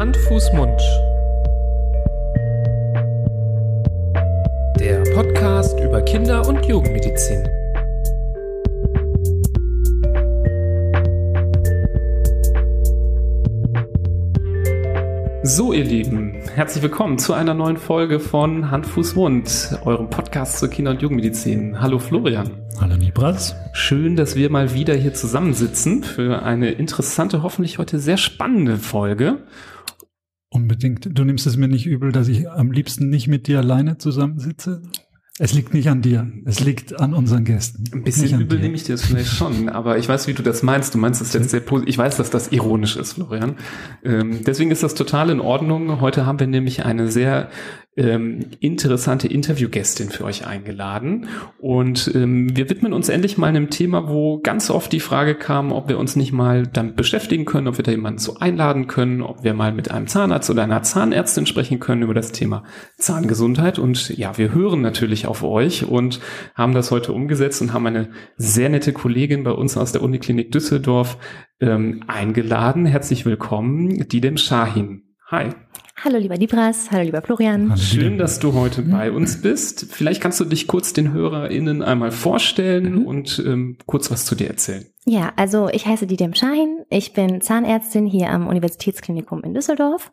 Hand, Fuß, Mund. Der Podcast über Kinder- und Jugendmedizin. So, ihr Lieben, herzlich willkommen zu einer neuen Folge von Hand, Fuß, Mund, eurem Podcast zur Kinder- und Jugendmedizin. Hallo Florian. Hallo Nibras. Schön, dass wir mal wieder hier zusammensitzen für eine interessante, hoffentlich heute sehr spannende Folge. Unbedingt. Du nimmst es mir nicht übel, dass ich am liebsten nicht mit dir alleine zusammensitze? Es liegt nicht an dir, es liegt an unseren Gästen. Ein bisschen übel nehme ich dir das vielleicht schon, aber ich weiß, wie du das meinst. Du meinst das jetzt sehr positiv. Ich weiß, dass das ironisch ist, Florian. Ähm, deswegen ist das total in Ordnung. Heute haben wir nämlich eine sehr ähm, interessante Interviewgästin für euch eingeladen. Und ähm, wir widmen uns endlich mal einem Thema, wo ganz oft die Frage kam, ob wir uns nicht mal damit beschäftigen können, ob wir da jemanden so einladen können, ob wir mal mit einem Zahnarzt oder einer Zahnärztin sprechen können über das Thema Zahngesundheit. Und ja, wir hören natürlich auf euch und haben das heute umgesetzt und haben eine sehr nette Kollegin bei uns aus der Uniklinik Düsseldorf ähm, eingeladen. Herzlich willkommen, Didem Shahin. Hi. Hallo lieber Libras, hallo lieber Florian. Hallo, Schön, dass du heute bei uns bist. Vielleicht kannst du dich kurz den HörerInnen einmal vorstellen mhm. und ähm, kurz was zu dir erzählen. Ja, also ich heiße Didem Shahin, ich bin Zahnärztin hier am Universitätsklinikum in Düsseldorf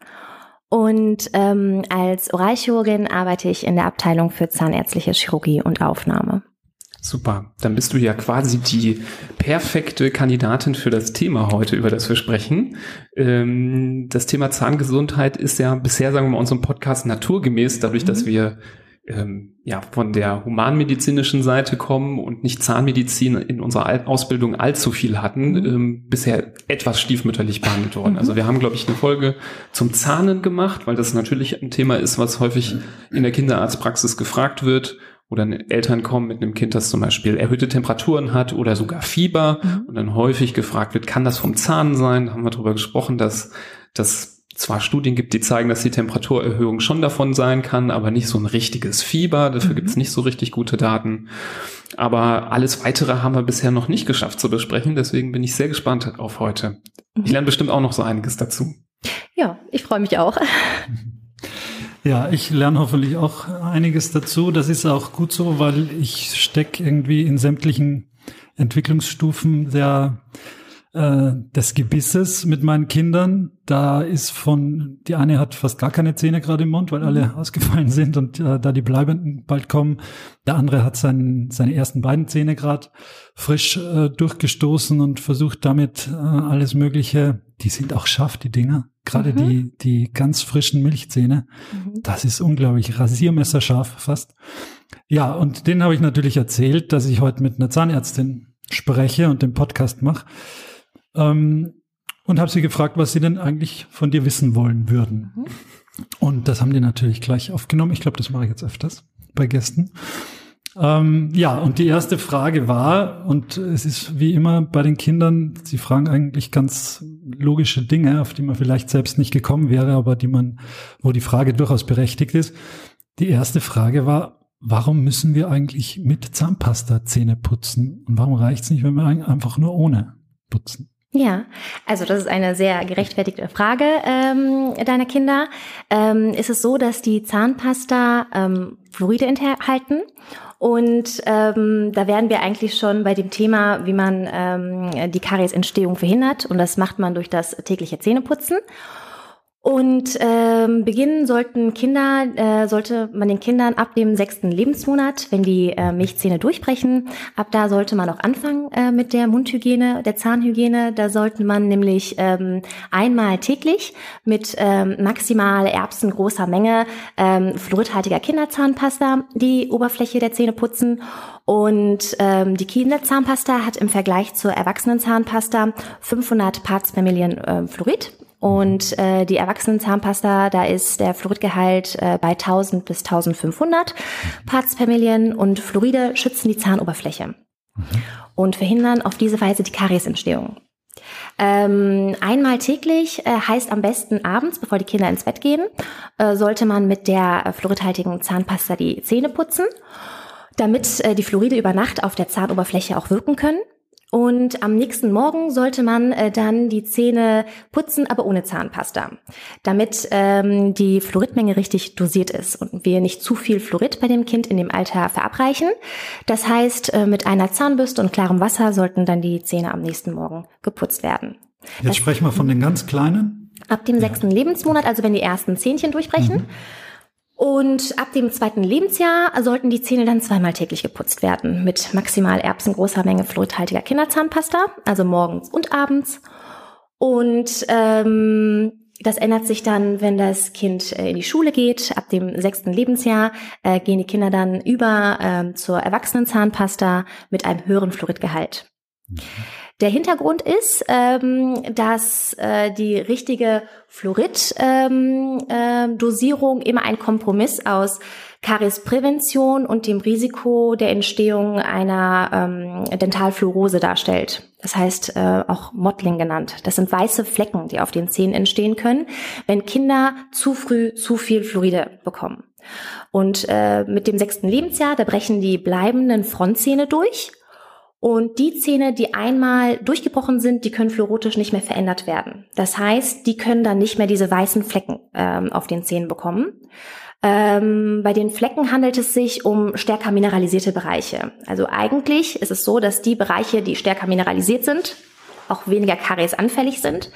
und ähm, als Oralchirurgin arbeite ich in der Abteilung für zahnärztliche Chirurgie und Aufnahme. Super, dann bist du ja quasi die perfekte Kandidatin für das Thema heute, über das wir sprechen. Ähm, das Thema Zahngesundheit ist ja bisher, sagen wir mal, unserem Podcast naturgemäß, dadurch, mhm. dass wir ähm, ja von der humanmedizinischen Seite kommen und nicht Zahnmedizin in unserer Ausbildung allzu viel hatten, mhm. ähm, bisher etwas stiefmütterlich behandelt worden. Mhm. Also wir haben, glaube ich, eine Folge zum Zahnen gemacht, weil das natürlich ein Thema ist, was häufig in der Kinderarztpraxis gefragt wird oder Eltern kommen mit einem Kind, das zum Beispiel erhöhte Temperaturen hat oder sogar Fieber mhm. und dann häufig gefragt wird, kann das vom Zahn sein? Da haben wir darüber gesprochen, dass das zwar Studien gibt, die zeigen, dass die Temperaturerhöhung schon davon sein kann, aber nicht so ein richtiges Fieber. Dafür mhm. gibt es nicht so richtig gute Daten. Aber alles weitere haben wir bisher noch nicht geschafft zu besprechen. Deswegen bin ich sehr gespannt auf heute. Mhm. Ich lerne bestimmt auch noch so einiges dazu. Ja, ich freue mich auch. Ja, ich lerne hoffentlich auch einiges dazu. Das ist auch gut so, weil ich stecke irgendwie in sämtlichen Entwicklungsstufen der äh, des Gebisses mit meinen Kindern. Da ist von, die eine hat fast gar keine Zähne gerade im Mund, weil alle mhm. ausgefallen sind und äh, da die bleibenden bald kommen. Der andere hat seinen, seine ersten beiden Zähne gerade frisch äh, durchgestoßen und versucht damit äh, alles Mögliche. Die sind auch scharf, die Dinger. Gerade mhm. die, die ganz frischen Milchzähne. Mhm. Das ist unglaublich. Rasiermesserscharf fast. Ja, und denen habe ich natürlich erzählt, dass ich heute mit einer Zahnärztin spreche und den Podcast mache. Ähm, und habe sie gefragt, was sie denn eigentlich von dir wissen wollen würden. Mhm. Und das haben die natürlich gleich aufgenommen. Ich glaube, das mache ich jetzt öfters bei Gästen. Ähm, ja, und die erste Frage war, und es ist wie immer bei den Kindern, sie fragen eigentlich ganz logische Dinge, auf die man vielleicht selbst nicht gekommen wäre, aber die man, wo die Frage durchaus berechtigt ist. Die erste Frage war, warum müssen wir eigentlich mit Zahnpasta Zähne putzen? Und warum reicht es nicht, wenn wir einfach nur ohne putzen? Ja, also das ist eine sehr gerechtfertigte Frage ähm, deiner Kinder. Ähm, ist es so, dass die Zahnpasta ähm, Fluoride enthalten und ähm, da wären wir eigentlich schon bei dem Thema, wie man ähm, die Kariesentstehung verhindert. Und das macht man durch das tägliche Zähneputzen. Und ähm, beginnen sollten Kinder, äh, sollte man den Kindern ab dem sechsten Lebensmonat, wenn die äh, Milchzähne durchbrechen, ab da sollte man auch anfangen äh, mit der Mundhygiene, der Zahnhygiene. Da sollte man nämlich ähm, einmal täglich mit ähm, maximal erbsengroßer Menge ähm, fluoridhaltiger Kinderzahnpasta die Oberfläche der Zähne putzen. Und ähm, die Kinderzahnpasta hat im Vergleich zur Erwachsenenzahnpasta 500 Parts per Million äh, Fluorid und äh, die Erwachsenenzahnpasta, da ist der Fluoridgehalt äh, bei 1000 bis 1500 Parts per Million und Fluoride schützen die Zahnoberfläche mhm. und verhindern auf diese Weise die Kariesentstehung. Ähm, einmal täglich äh, heißt am besten abends, bevor die Kinder ins Bett gehen, äh, sollte man mit der fluoridhaltigen Zahnpasta die Zähne putzen, damit äh, die Fluoride über Nacht auf der Zahnoberfläche auch wirken können. Und am nächsten Morgen sollte man äh, dann die Zähne putzen, aber ohne Zahnpasta, damit ähm, die Fluoridmenge richtig dosiert ist und wir nicht zu viel Fluorid bei dem Kind in dem Alter verabreichen. Das heißt, äh, mit einer Zahnbürste und klarem Wasser sollten dann die Zähne am nächsten Morgen geputzt werden. Jetzt das, sprechen wir von den ganz kleinen. Ab dem sechsten ja. Lebensmonat, also wenn die ersten Zähnchen durchbrechen. Mhm. Und ab dem zweiten Lebensjahr sollten die Zähne dann zweimal täglich geputzt werden mit maximal erbsengroßer Menge fluoridhaltiger Kinderzahnpasta, also morgens und abends. Und ähm, das ändert sich dann, wenn das Kind äh, in die Schule geht. Ab dem sechsten Lebensjahr äh, gehen die Kinder dann über ähm, zur Erwachsenenzahnpasta mit einem höheren Fluoridgehalt. Mhm. Der Hintergrund ist, ähm, dass äh, die richtige Fluorid-Dosierung ähm, äh, immer ein Kompromiss aus Kariesprävention und dem Risiko der Entstehung einer ähm, Dentalfluorose darstellt. Das heißt äh, auch Mottling genannt. Das sind weiße Flecken, die auf den Zähnen entstehen können, wenn Kinder zu früh zu viel Fluoride bekommen. Und äh, mit dem sechsten Lebensjahr, da brechen die bleibenden Frontzähne durch und die Zähne, die einmal durchgebrochen sind, die können fluorotisch nicht mehr verändert werden. Das heißt, die können dann nicht mehr diese weißen Flecken ähm, auf den Zähnen bekommen. Ähm, bei den Flecken handelt es sich um stärker mineralisierte Bereiche. Also eigentlich ist es so, dass die Bereiche, die stärker mineralisiert sind, auch weniger Karies anfällig sind.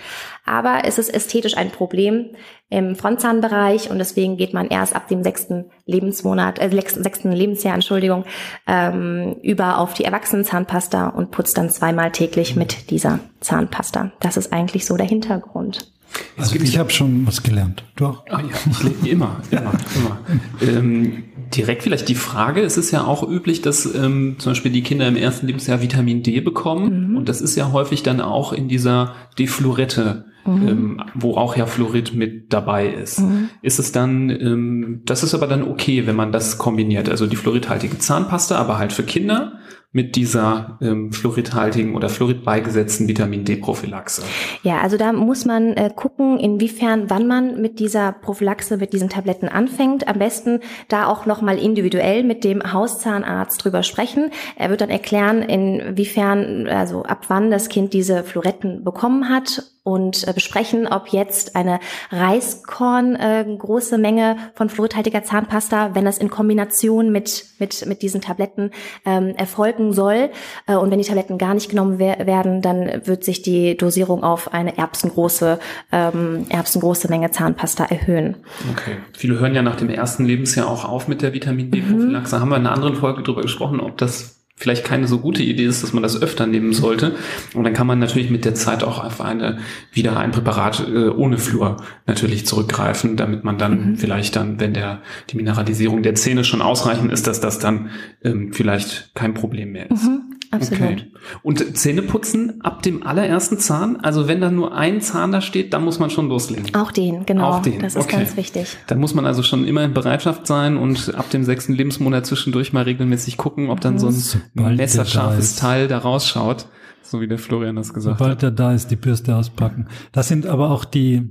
Aber es ist ästhetisch ein Problem im Frontzahnbereich und deswegen geht man erst ab dem sechsten Lebensmonat, äh, sechsten Lebensjahr, Entschuldigung, ähm, über auf die Erwachsenenzahnpasta und putzt dann zweimal täglich mit dieser Zahnpasta. Das ist eigentlich so der Hintergrund. Also ich habe schon was gelernt. Du auch? Ah, ja, ich immer, immer, immer. ähm, direkt vielleicht die Frage, es ist ja auch üblich, dass ähm, zum Beispiel die Kinder im ersten Lebensjahr Vitamin D bekommen mhm. und das ist ja häufig dann auch in dieser Deflorette Mhm. Ähm, wo auch ja Fluorid mit dabei ist. Mhm. Ist es dann, ähm, das ist aber dann okay, wenn man das kombiniert, also die fluoridhaltige Zahnpasta, aber halt für Kinder mit dieser ähm, fluoridhaltigen oder fluorid beigesetzten Vitamin D-Prophylaxe? Ja, also da muss man äh, gucken, inwiefern, wann man mit dieser Prophylaxe, mit diesen Tabletten anfängt. Am besten da auch nochmal individuell mit dem Hauszahnarzt drüber sprechen. Er wird dann erklären, inwiefern, also ab wann das Kind diese Fluoretten bekommen hat und äh, besprechen, ob jetzt eine Reiskorn äh, große Menge von fluoridhaltiger Zahnpasta, wenn das in Kombination mit mit mit diesen Tabletten ähm, erfolgen soll äh, und wenn die Tabletten gar nicht genommen wer werden, dann wird sich die Dosierung auf eine erbsengroße ähm, erbsengroße Menge Zahnpasta erhöhen. Okay. Viele hören ja nach dem ersten Lebensjahr auch auf mit der Vitamin D-Prophylaxe. Mhm. Haben wir in einer anderen Folge darüber gesprochen, ob das vielleicht keine so gute Idee ist, dass man das öfter nehmen sollte. Und dann kann man natürlich mit der Zeit auch auf eine, wieder ein Präparat äh, ohne Fluor natürlich zurückgreifen, damit man dann mhm. vielleicht dann, wenn der, die Mineralisierung der Zähne schon ausreichend ist, dass das dann ähm, vielleicht kein Problem mehr ist. Mhm. Absolut. Okay. Und Zähne putzen ab dem allerersten Zahn? Also wenn da nur ein Zahn da steht, dann muss man schon loslegen. Auch den, genau. Auch den. Das ist okay. ganz wichtig. Dann muss man also schon immer in Bereitschaft sein und ab dem sechsten Lebensmonat zwischendurch mal regelmäßig gucken, ob dann so ein Sobald messerscharfes da Teil da rausschaut. So wie der Florian das gesagt Sobald hat. Sobald er da ist, die Bürste auspacken. Das sind aber auch die,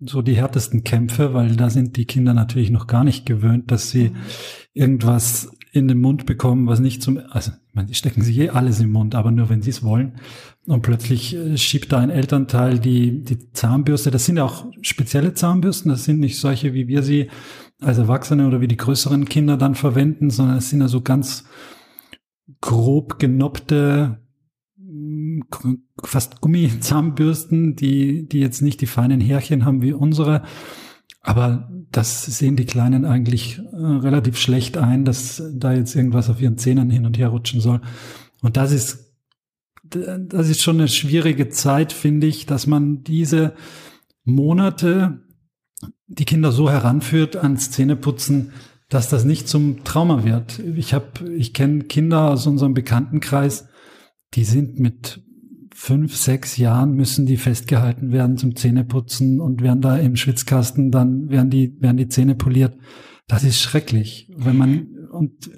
so die härtesten Kämpfe, weil da sind die Kinder natürlich noch gar nicht gewöhnt, dass sie irgendwas in den Mund bekommen, was nicht zum, also ich meine, die stecken sich eh alles im Mund, aber nur wenn sie es wollen. Und plötzlich äh, schiebt da ein Elternteil die, die Zahnbürste, das sind ja auch spezielle Zahnbürsten, das sind nicht solche, wie wir sie als Erwachsene oder wie die größeren Kinder dann verwenden, sondern es sind ja so ganz grob genoppte, mm, fast Gummizahnbürsten, die, die jetzt nicht die feinen Härchen haben wie unsere, aber das sehen die Kleinen eigentlich äh, relativ schlecht ein, dass da jetzt irgendwas auf ihren Zähnen hin und her rutschen soll. Und das ist, das ist schon eine schwierige Zeit, finde ich, dass man diese Monate die Kinder so heranführt ans Zähneputzen, dass das nicht zum Trauma wird. Ich habe, ich kenne Kinder aus unserem Bekanntenkreis, die sind mit fünf, sechs Jahren müssen die festgehalten werden zum Zähneputzen und werden da im Schwitzkasten, dann werden die, werden die Zähne poliert. Das ist schrecklich. Wenn man, und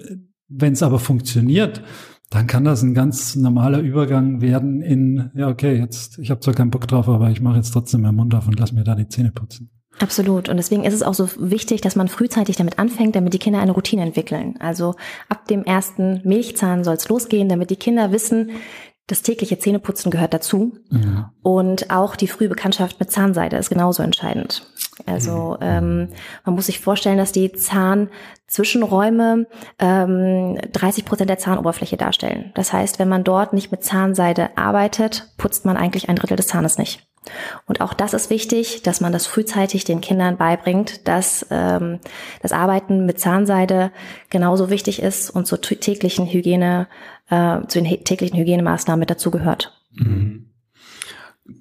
wenn es aber funktioniert, dann kann das ein ganz normaler Übergang werden in, ja, okay, jetzt, ich habe zwar keinen Bock drauf, aber ich mache jetzt trotzdem meinen Mund auf und lass mir da die Zähne putzen. Absolut. Und deswegen ist es auch so wichtig, dass man frühzeitig damit anfängt, damit die Kinder eine Routine entwickeln. Also ab dem ersten Milchzahn soll es losgehen, damit die Kinder wissen, das tägliche Zähneputzen gehört dazu. Ja. Und auch die frühe Bekanntschaft mit Zahnseide ist genauso entscheidend. Also mhm. ähm, man muss sich vorstellen, dass die Zahnzwischenräume ähm, 30 Prozent der Zahnoberfläche darstellen. Das heißt, wenn man dort nicht mit Zahnseide arbeitet, putzt man eigentlich ein Drittel des Zahnes nicht. Und auch das ist wichtig, dass man das frühzeitig den Kindern beibringt, dass ähm, das Arbeiten mit Zahnseide genauso wichtig ist und zur täglichen Hygiene, äh, zu den täglichen Hygienemaßnahmen mit dazugehört. Mhm.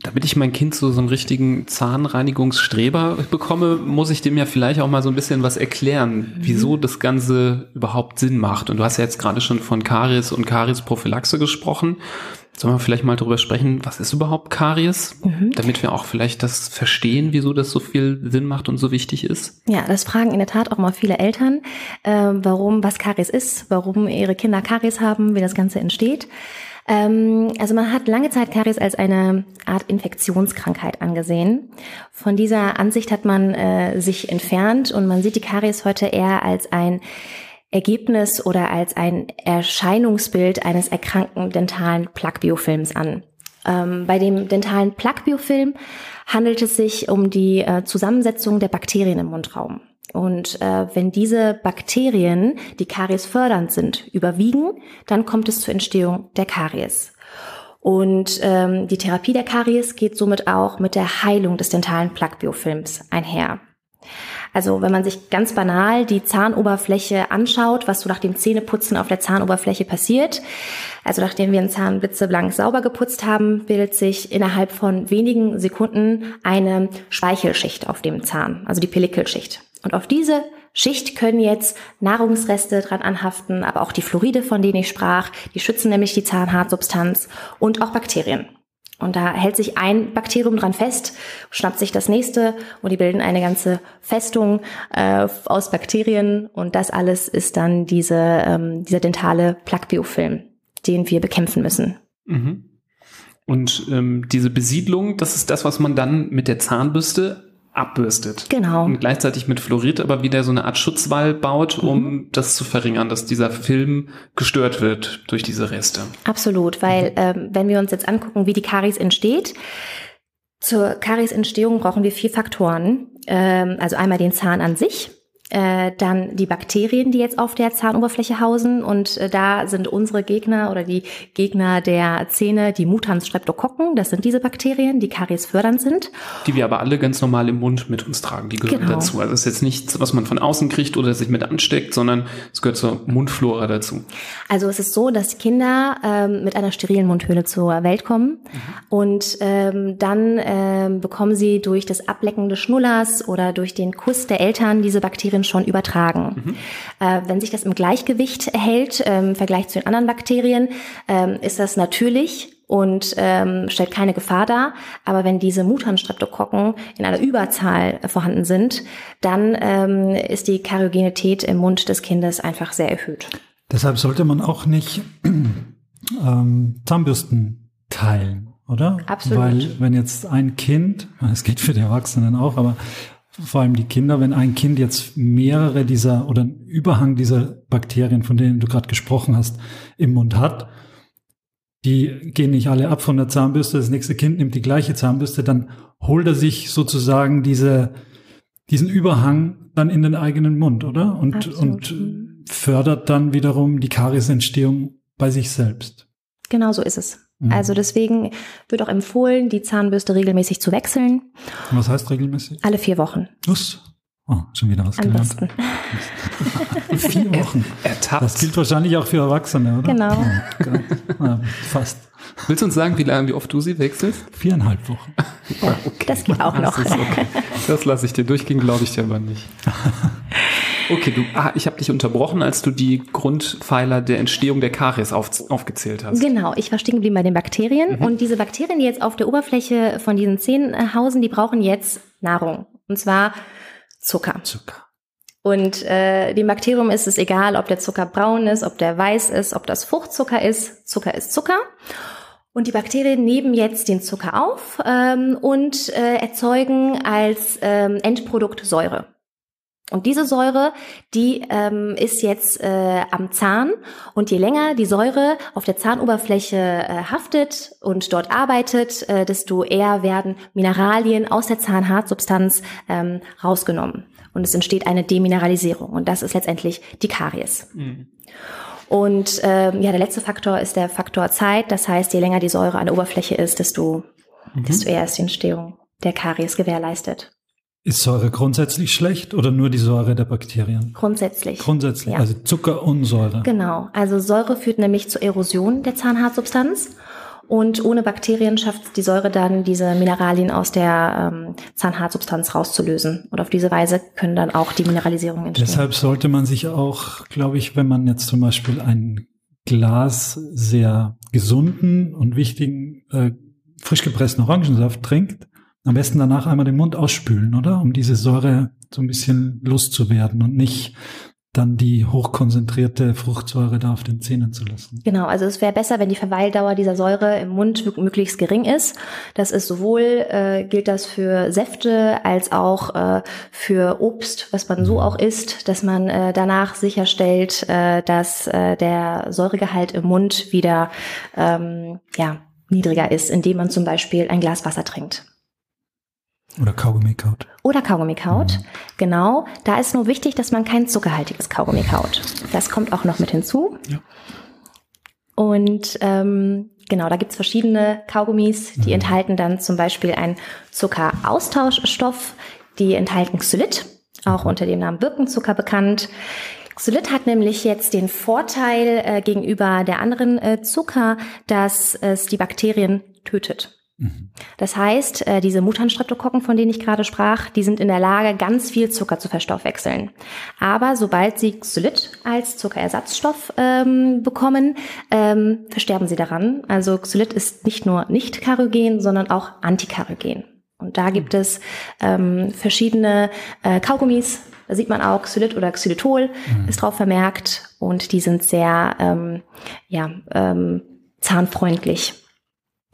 Damit ich mein Kind so, so einen richtigen Zahnreinigungsstreber bekomme, muss ich dem ja vielleicht auch mal so ein bisschen was erklären, wieso mhm. das Ganze überhaupt Sinn macht. Und du hast ja jetzt gerade schon von Karies und Kariesprophylaxe gesprochen. Sollen wir vielleicht mal darüber sprechen, was ist überhaupt Karies, mhm. damit wir auch vielleicht das verstehen, wieso das so viel Sinn macht und so wichtig ist? Ja, das fragen in der Tat auch mal viele Eltern, äh, warum, was Karies ist, warum ihre Kinder Karies haben, wie das Ganze entsteht. Ähm, also man hat lange Zeit Karies als eine Art Infektionskrankheit angesehen. Von dieser Ansicht hat man äh, sich entfernt und man sieht die Karies heute eher als ein Ergebnis oder als ein Erscheinungsbild eines erkrankten dentalen Plaquebiofilms an. Ähm, bei dem dentalen Plaquebiofilm handelt es sich um die äh, Zusammensetzung der Bakterien im Mundraum. Und äh, wenn diese Bakterien, die Karies fördernd sind, überwiegen, dann kommt es zur Entstehung der Karies. Und ähm, die Therapie der Karies geht somit auch mit der Heilung des dentalen Plaquebiofilms einher. Also wenn man sich ganz banal die Zahnoberfläche anschaut, was so nach dem Zähneputzen auf der Zahnoberfläche passiert, also nachdem wir einen Zahn blitzeblank sauber geputzt haben, bildet sich innerhalb von wenigen Sekunden eine Speichelschicht auf dem Zahn, also die Pellikelschicht. Und auf diese Schicht können jetzt Nahrungsreste dran anhaften, aber auch die Fluoride, von denen ich sprach, die schützen nämlich die Zahnhartsubstanz und auch Bakterien. Und da hält sich ein Bakterium dran fest, schnappt sich das nächste und die bilden eine ganze Festung äh, aus Bakterien und das alles ist dann diese, ähm, dieser dentale Plaquebiofilm, den wir bekämpfen müssen. Mhm. Und ähm, diese Besiedlung, das ist das, was man dann mit der Zahnbürste abbürstet. Genau. Und gleichzeitig mit Fluorid aber wieder so eine Art Schutzwall baut, um mhm. das zu verringern, dass dieser Film gestört wird durch diese Reste. Absolut, weil mhm. ähm, wenn wir uns jetzt angucken, wie die Karies entsteht, zur Kariesentstehung brauchen wir vier Faktoren. Ähm, also einmal den Zahn an sich, äh, dann die Bakterien, die jetzt auf der Zahnoberfläche hausen. Und äh, da sind unsere Gegner oder die Gegner der Zähne die Mutans Streptokokken. Das sind diese Bakterien, die kariesfördernd sind. Die wir aber alle ganz normal im Mund mit uns tragen. Die gehören genau. dazu. Also es ist jetzt nichts, was man von außen kriegt oder sich mit ansteckt, sondern es gehört zur Mundflora dazu. Also es ist so, dass Kinder ähm, mit einer sterilen Mundhöhle zur Welt kommen. Mhm. Und ähm, dann ähm, bekommen sie durch das Ablecken des Schnullers oder durch den Kuss der Eltern diese Bakterien Bakterien schon übertragen. Mhm. Äh, wenn sich das im Gleichgewicht hält ähm, im Vergleich zu den anderen Bakterien, ähm, ist das natürlich und ähm, stellt keine Gefahr dar. Aber wenn diese Mutanstreptokokken in einer Überzahl vorhanden sind, dann ähm, ist die Kariogenität im Mund des Kindes einfach sehr erhöht. Deshalb sollte man auch nicht ähm, Zahnbürsten teilen, oder? Absolut. Weil wenn jetzt ein Kind, es geht für die Erwachsenen auch, aber vor allem die Kinder, wenn ein Kind jetzt mehrere dieser oder einen Überhang dieser Bakterien, von denen du gerade gesprochen hast, im Mund hat, die gehen nicht alle ab von der Zahnbürste, das nächste Kind nimmt die gleiche Zahnbürste, dann holt er sich sozusagen diese, diesen Überhang dann in den eigenen Mund, oder? Und, und fördert dann wiederum die Kariesentstehung bei sich selbst. Genau so ist es. Mhm. Also deswegen wird auch empfohlen, die Zahnbürste regelmäßig zu wechseln. Was heißt regelmäßig? Alle vier Wochen. Los. Oh, schon wieder was Am gelernt. Besten. vier Wochen. Ertappt. Das gilt wahrscheinlich auch für Erwachsene, oder? Genau. Oh, ja, fast. Willst du uns sagen, wie lange, wie oft du sie wechselst? Viereinhalb Wochen. Ja, okay. Das geht auch noch. Das, okay. das lasse ich dir durchgehen, glaube ich dir aber nicht. Okay, du, ah, ich habe dich unterbrochen, als du die Grundpfeiler der Entstehung der Karies auf, aufgezählt hast. Genau, ich war stehen geblieben bei den Bakterien. Mhm. Und diese Bakterien, die jetzt auf der Oberfläche von diesen Zähnen äh, hausen, die brauchen jetzt Nahrung. Und zwar Zucker. Zucker. Und äh, dem Bakterium ist es egal, ob der Zucker braun ist, ob der weiß ist, ob das Fruchtzucker ist. Zucker ist Zucker. Und die Bakterien nehmen jetzt den Zucker auf ähm, und äh, erzeugen als ähm, Endprodukt Säure. Und diese Säure, die ähm, ist jetzt äh, am Zahn und je länger die Säure auf der Zahnoberfläche äh, haftet und dort arbeitet, äh, desto eher werden Mineralien aus der Zahnhartsubstanz ähm, rausgenommen und es entsteht eine Demineralisierung und das ist letztendlich die Karies. Mhm. Und ähm, ja, der letzte Faktor ist der Faktor Zeit. Das heißt, je länger die Säure an der Oberfläche ist, desto, mhm. desto eher ist die Entstehung der Karies gewährleistet. Ist Säure grundsätzlich schlecht oder nur die Säure der Bakterien? Grundsätzlich. Grundsätzlich, ja. also Zucker und Säure. Genau, also Säure führt nämlich zur Erosion der Zahnhartsubstanz und ohne Bakterien schafft die Säure dann, diese Mineralien aus der ähm, Zahnhartsubstanz rauszulösen. Und auf diese Weise können dann auch die Mineralisierungen entstehen. Deshalb sollte man sich auch, glaube ich, wenn man jetzt zum Beispiel ein Glas sehr gesunden und wichtigen äh, frisch gepressten Orangensaft trinkt, am besten danach einmal den Mund ausspülen, oder? Um diese Säure so ein bisschen loszuwerden und nicht dann die hochkonzentrierte Fruchtsäure da auf den Zähnen zu lassen. Genau, also es wäre besser, wenn die Verweildauer dieser Säure im Mund möglichst gering ist. Das ist sowohl, äh, gilt das für Säfte als auch äh, für Obst, was man so mhm. auch isst, dass man äh, danach sicherstellt, äh, dass äh, der Säuregehalt im Mund wieder ähm, ja, niedriger ist, indem man zum Beispiel ein Glas Wasser trinkt. Oder Kaugummi kaut. Oder Kaugummi kaut. Mhm. Genau. Da ist nur wichtig, dass man kein zuckerhaltiges Kaugummi kaut. Das kommt auch noch mit hinzu. Ja. Und ähm, genau, da gibt's verschiedene Kaugummis, die mhm. enthalten dann zum Beispiel einen Zuckeraustauschstoff. Die enthalten Xylit, auch unter dem Namen Birkenzucker bekannt. Xylit hat nämlich jetzt den Vorteil äh, gegenüber der anderen äh, Zucker, dass es die Bakterien tötet. Das heißt, äh, diese Mutanstreptokokken, von denen ich gerade sprach, die sind in der Lage, ganz viel Zucker zu verstoffwechseln. Aber sobald sie Xylit als Zuckerersatzstoff ähm, bekommen, ähm, versterben sie daran. Also Xylit ist nicht nur nicht karogen, sondern auch antikarogen. Und da gibt es ähm, verschiedene äh, Kaugummis, da sieht man auch Xylit oder Xylitol mhm. ist drauf vermerkt und die sind sehr ähm, ja, ähm, zahnfreundlich.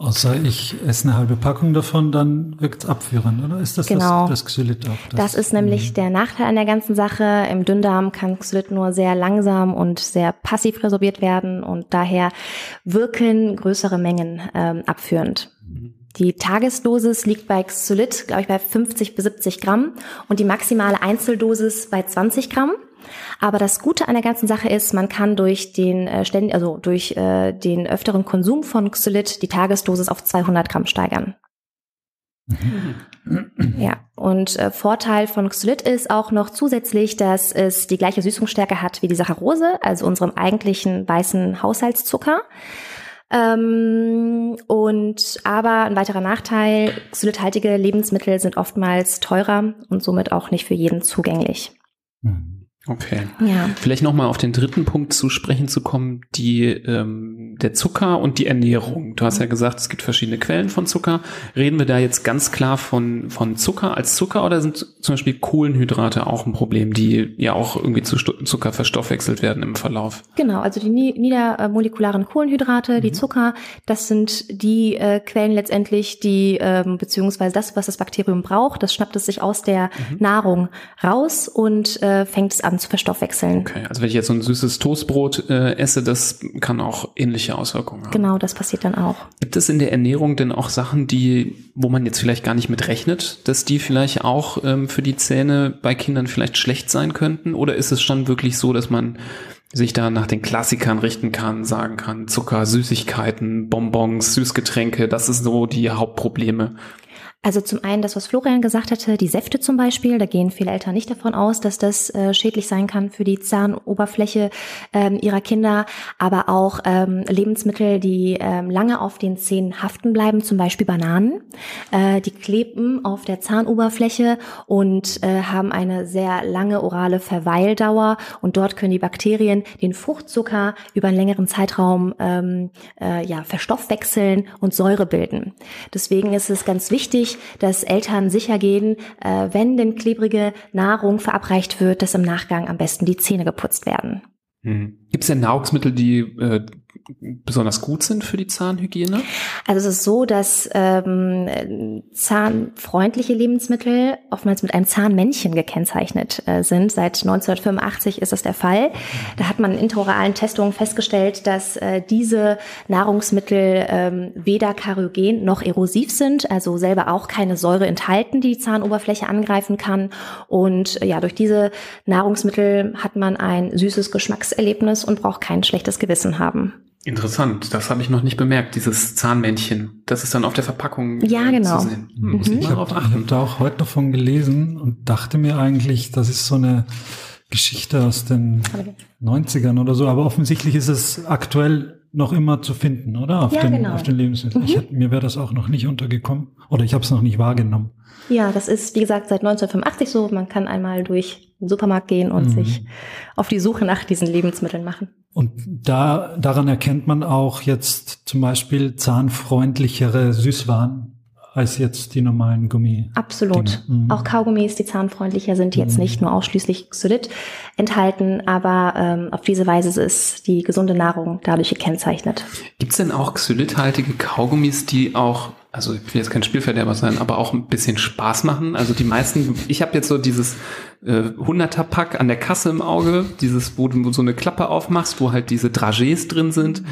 Außer ich esse eine halbe Packung davon, dann wirkt es abführend, oder? Ist das genau. das, das Xylit auch? Das, das ist nämlich mhm. der Nachteil an der ganzen Sache. Im Dünndarm kann Xylit nur sehr langsam und sehr passiv resorbiert werden und daher wirken größere Mengen ähm, abführend. Mhm. Die Tagesdosis liegt bei Xylit, glaube ich, bei 50 bis 70 Gramm und die maximale Einzeldosis bei 20 Gramm. Aber das Gute an der ganzen Sache ist, man kann durch den äh, ständig, also durch äh, den öfteren Konsum von Xylit die Tagesdosis auf 200 Gramm steigern. Mhm. Ja, und äh, Vorteil von Xylit ist auch noch zusätzlich, dass es die gleiche Süßungsstärke hat wie die Saccharose, also unserem eigentlichen weißen Haushaltszucker. Ähm, und aber ein weiterer Nachteil, xylithaltige Lebensmittel sind oftmals teurer und somit auch nicht für jeden zugänglich. Mhm. Okay. Ja. Vielleicht nochmal auf den dritten Punkt zu sprechen zu kommen, die ähm, der Zucker und die Ernährung. Du hast ja gesagt, es gibt verschiedene Quellen von Zucker. Reden wir da jetzt ganz klar von, von Zucker als Zucker oder sind zum Beispiel Kohlenhydrate auch ein Problem, die ja auch irgendwie zu Zucker verstoffwechselt werden im Verlauf? Genau, also die niedermolekularen Kohlenhydrate, mhm. die Zucker, das sind die äh, Quellen letztendlich, die ähm, beziehungsweise das, was das Bakterium braucht, das schnappt es sich aus der mhm. Nahrung raus und äh, fängt es an zu verstoffwechseln. Okay, also wenn ich jetzt so ein süßes Toastbrot äh, esse, das kann auch ähnliche Auswirkungen haben. Genau, das passiert dann auch. Gibt es in der Ernährung denn auch Sachen, die, wo man jetzt vielleicht gar nicht mit rechnet, dass die vielleicht auch ähm, für die Zähne bei Kindern vielleicht schlecht sein könnten? Oder ist es schon wirklich so, dass man sich da nach den Klassikern richten kann, sagen kann, Zucker, Süßigkeiten, Bonbons, Süßgetränke, das ist so die Hauptprobleme. Also zum einen das, was Florian gesagt hatte, die Säfte zum Beispiel, da gehen viele Eltern nicht davon aus, dass das äh, schädlich sein kann für die Zahnoberfläche ähm, ihrer Kinder, aber auch ähm, Lebensmittel, die ähm, lange auf den Zähnen haften bleiben, zum Beispiel Bananen, äh, die kleben auf der Zahnoberfläche und äh, haben eine sehr lange orale Verweildauer. Und dort können die Bakterien den Fruchtzucker über einen längeren Zeitraum ähm, äh, ja, verstoffwechseln und Säure bilden. Deswegen ist es ganz wichtig, dass Eltern sicher gehen, äh, wenn denn klebrige Nahrung verabreicht wird, dass im Nachgang am besten die Zähne geputzt werden. Mhm. Gibt es denn Nahrungsmittel, die äh, besonders gut sind für die Zahnhygiene? Also es ist so, dass ähm, zahnfreundliche Lebensmittel oftmals mit einem Zahnmännchen gekennzeichnet äh, sind. Seit 1985 ist das der Fall. Da hat man in interoralen Testungen festgestellt, dass äh, diese Nahrungsmittel ähm, weder karyogen noch erosiv sind, also selber auch keine Säure enthalten, die die Zahnoberfläche angreifen kann. Und äh, ja, durch diese Nahrungsmittel hat man ein süßes Geschmackserlebnis und braucht kein schlechtes Gewissen haben. Interessant, das habe ich noch nicht bemerkt, dieses Zahnmännchen. Das ist dann auf der Verpackung ja, genau. zu sehen. Hm, muss mhm. ich, habe hab da auch heute davon gelesen und dachte mir eigentlich, das ist so eine Geschichte aus den 90ern oder so, aber offensichtlich ist es aktuell noch immer zu finden, oder? Auf, ja, den, genau. auf den Lebensmitteln. Mhm. Ich, mir wäre das auch noch nicht untergekommen oder ich habe es noch nicht wahrgenommen. Ja, das ist, wie gesagt, seit 1985 so. Man kann einmal durch den Supermarkt gehen und mhm. sich auf die Suche nach diesen Lebensmitteln machen. Und da, daran erkennt man auch jetzt zum Beispiel zahnfreundlichere Süßwaren als jetzt die normalen Gummi. Absolut. Mhm. Auch Kaugummis, die zahnfreundlicher sind, jetzt mhm. nicht nur ausschließlich Xylit enthalten, aber ähm, auf diese Weise ist die gesunde Nahrung dadurch gekennzeichnet. Gibt es denn auch Xylithaltige Kaugummis, die auch also ich will jetzt kein Spielverderber sein, aber auch ein bisschen Spaß machen. Also die meisten, ich habe jetzt so dieses äh, 100er-Pack an der Kasse im Auge, dieses, wo du so eine Klappe aufmachst, wo halt diese Dragés drin sind,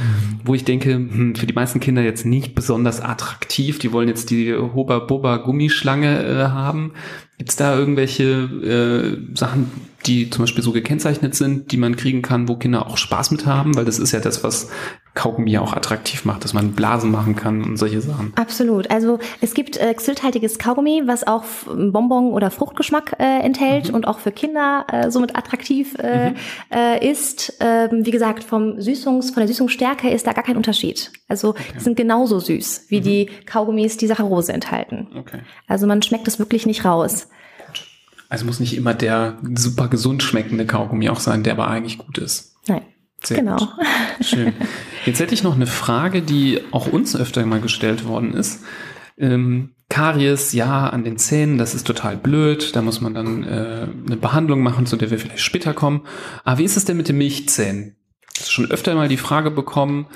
wo ich denke, hm, für die meisten Kinder jetzt nicht besonders attraktiv. Die wollen jetzt die Hoba-Boba-Gummischlange äh, haben. Gibt's da irgendwelche äh, Sachen, die zum Beispiel so gekennzeichnet sind, die man kriegen kann, wo Kinder auch Spaß mit haben? Weil das ist ja das, was Kaugummi auch attraktiv macht, dass man Blasen machen kann und solche Sachen. Absolut. Also es gibt äh, xylthaltiges Kaugummi, was auch Bonbon- oder Fruchtgeschmack äh, enthält mhm. und auch für Kinder äh, somit attraktiv äh, mhm. äh, ist. Ähm, wie gesagt, vom Süßungs, von der Süßungsstärke ist da gar kein Unterschied. Also okay. sind genauso süß wie mhm. die Kaugummis, die Saccharose enthalten. Okay. Also man schmeckt es wirklich nicht raus. Also muss nicht immer der super gesund schmeckende Kaugummi auch sein, der aber eigentlich gut ist. Nein. Sehr genau. Gut. Schön. Jetzt hätte ich noch eine Frage, die auch uns öfter mal gestellt worden ist. Ähm, Karies, ja, an den Zähnen, das ist total blöd. Da muss man dann äh, eine Behandlung machen, zu der wir vielleicht später kommen. Aber wie ist es denn mit den Milchzähnen? Ich habe schon öfter mal die Frage bekommen,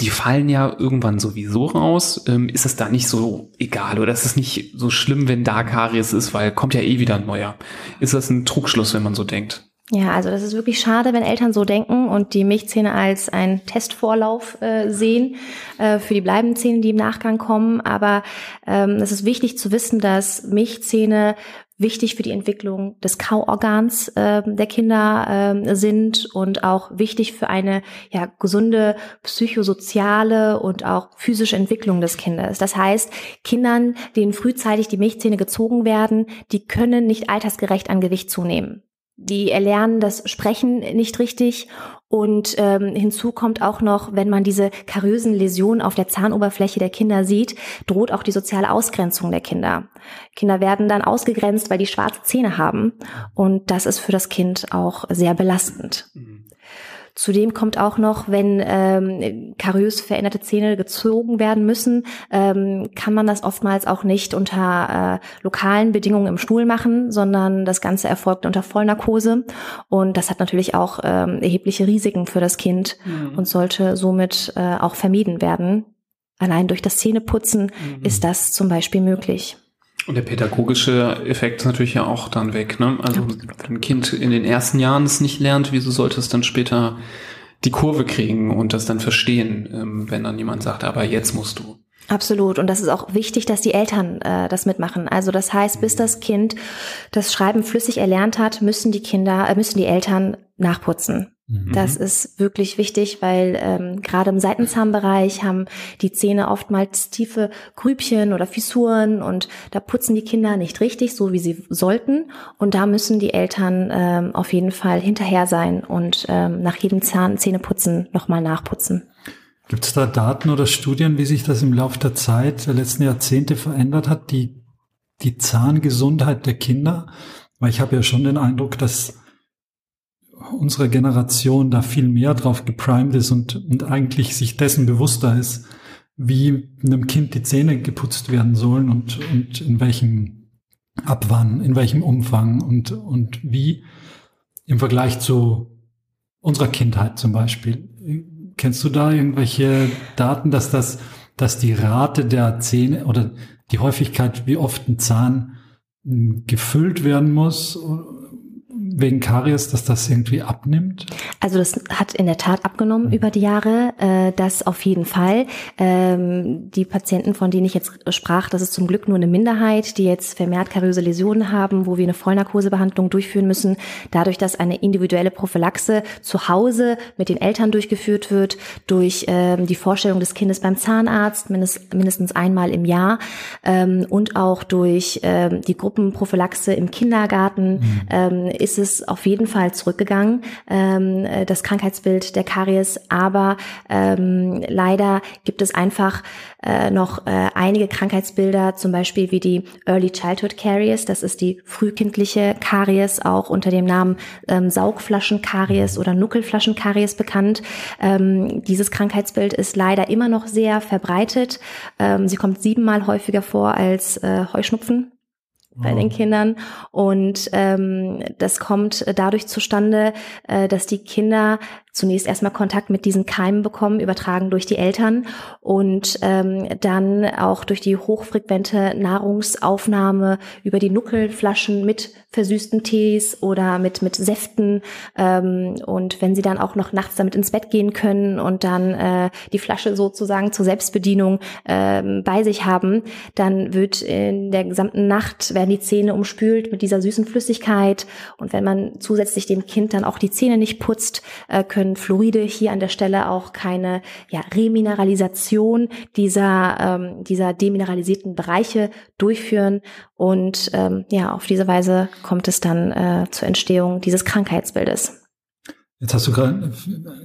die fallen ja irgendwann sowieso raus. Ähm, ist es da nicht so egal oder ist es nicht so schlimm, wenn da Karies ist, weil kommt ja eh wieder ein neuer? Ist das ein Trugschluss, wenn man so denkt? Ja, also das ist wirklich schade, wenn Eltern so denken und die Milchzähne als einen Testvorlauf äh, sehen äh, für die bleibenden Zähne, die im Nachgang kommen. Aber ähm, es ist wichtig zu wissen, dass Milchzähne wichtig für die Entwicklung des Kauorgans äh, der Kinder äh, sind und auch wichtig für eine ja, gesunde psychosoziale und auch physische Entwicklung des Kindes. Das heißt, Kindern, denen frühzeitig die Milchzähne gezogen werden, die können nicht altersgerecht an Gewicht zunehmen. Die erlernen das Sprechen nicht richtig und ähm, hinzu kommt auch noch, wenn man diese kariösen Läsionen auf der Zahnoberfläche der Kinder sieht, droht auch die soziale Ausgrenzung der Kinder. Kinder werden dann ausgegrenzt, weil die schwarze Zähne haben und das ist für das Kind auch sehr belastend. Mhm. Zudem kommt auch noch, wenn ähm, kariös veränderte Zähne gezogen werden müssen, ähm, kann man das oftmals auch nicht unter äh, lokalen Bedingungen im Stuhl machen, sondern das Ganze erfolgt unter Vollnarkose. Und das hat natürlich auch ähm, erhebliche Risiken für das Kind mhm. und sollte somit äh, auch vermieden werden. Allein durch das Zähneputzen mhm. ist das zum Beispiel möglich. Und der pädagogische Effekt ist natürlich ja auch dann weg. Ne? Also wenn ein Kind in den ersten Jahren es nicht lernt, wieso sollte es dann später die Kurve kriegen und das dann verstehen, ähm, wenn dann jemand sagt, aber jetzt musst du. Absolut. Und das ist auch wichtig, dass die Eltern äh, das mitmachen. Also das heißt, bis das Kind das Schreiben flüssig erlernt hat, müssen die Kinder, äh, müssen die Eltern nachputzen. Mhm. Das ist wirklich wichtig, weil ähm, gerade im Seitenzahnbereich haben die Zähne oftmals tiefe Grübchen oder Fissuren und da putzen die Kinder nicht richtig, so wie sie sollten. Und da müssen die Eltern ähm, auf jeden Fall hinterher sein und ähm, nach jedem Zahn Zähneputzen nochmal nachputzen. Gibt es da Daten oder Studien, wie sich das im Laufe der Zeit, der letzten Jahrzehnte verändert hat, die, die Zahngesundheit der Kinder? Weil ich habe ja schon den Eindruck, dass unsere Generation da viel mehr drauf geprimed ist und, und eigentlich sich dessen bewusster ist, wie einem Kind die Zähne geputzt werden sollen und, und in welchem Abwann, in welchem Umfang und, und wie im Vergleich zu unserer Kindheit zum Beispiel. Kennst du da irgendwelche Daten, dass das, dass die Rate der Zähne oder die Häufigkeit, wie oft ein Zahn hm, gefüllt werden muss wegen Karies, dass das irgendwie abnimmt? Also das hat in der Tat abgenommen mhm. über die Jahre, äh, das auf jeden Fall. Ähm, die Patienten, von denen ich jetzt sprach, das ist zum Glück nur eine Minderheit, die jetzt vermehrt kariöse Läsionen haben, wo wir eine Vollnarkosebehandlung durchführen müssen. Dadurch, dass eine individuelle Prophylaxe zu Hause mit den Eltern durchgeführt wird, durch ähm, die Vorstellung des Kindes beim Zahnarzt mindest, mindestens einmal im Jahr ähm, und auch durch ähm, die Gruppenprophylaxe im Kindergarten mhm. ähm, ist es ist auf jeden Fall zurückgegangen, ähm, äh, das Krankheitsbild der Karies. Aber ähm, leider gibt es einfach äh, noch äh, einige Krankheitsbilder, zum Beispiel wie die Early Childhood Caries. Das ist die frühkindliche Karies, auch unter dem Namen ähm, Saugflaschenkaries oder Nuckelflaschenkaries bekannt. Ähm, dieses Krankheitsbild ist leider immer noch sehr verbreitet. Ähm, sie kommt siebenmal häufiger vor als äh, Heuschnupfen bei den Kindern. Und ähm, das kommt dadurch zustande, äh, dass die Kinder zunächst erstmal Kontakt mit diesen Keimen bekommen, übertragen durch die Eltern und ähm, dann auch durch die hochfrequente Nahrungsaufnahme über die Nuckelflaschen mit versüßten Tees oder mit, mit Säften. Ähm, und wenn sie dann auch noch nachts damit ins Bett gehen können und dann äh, die Flasche sozusagen zur Selbstbedienung ähm, bei sich haben, dann wird in der gesamten Nacht werden die Zähne umspült mit dieser süßen Flüssigkeit. Und wenn man zusätzlich dem Kind dann auch die Zähne nicht putzt, äh, können können Fluoride hier an der Stelle auch keine ja, Remineralisation dieser, ähm, dieser demineralisierten Bereiche durchführen. Und ähm, ja, auf diese Weise kommt es dann äh, zur Entstehung dieses Krankheitsbildes. Jetzt hast du gerade,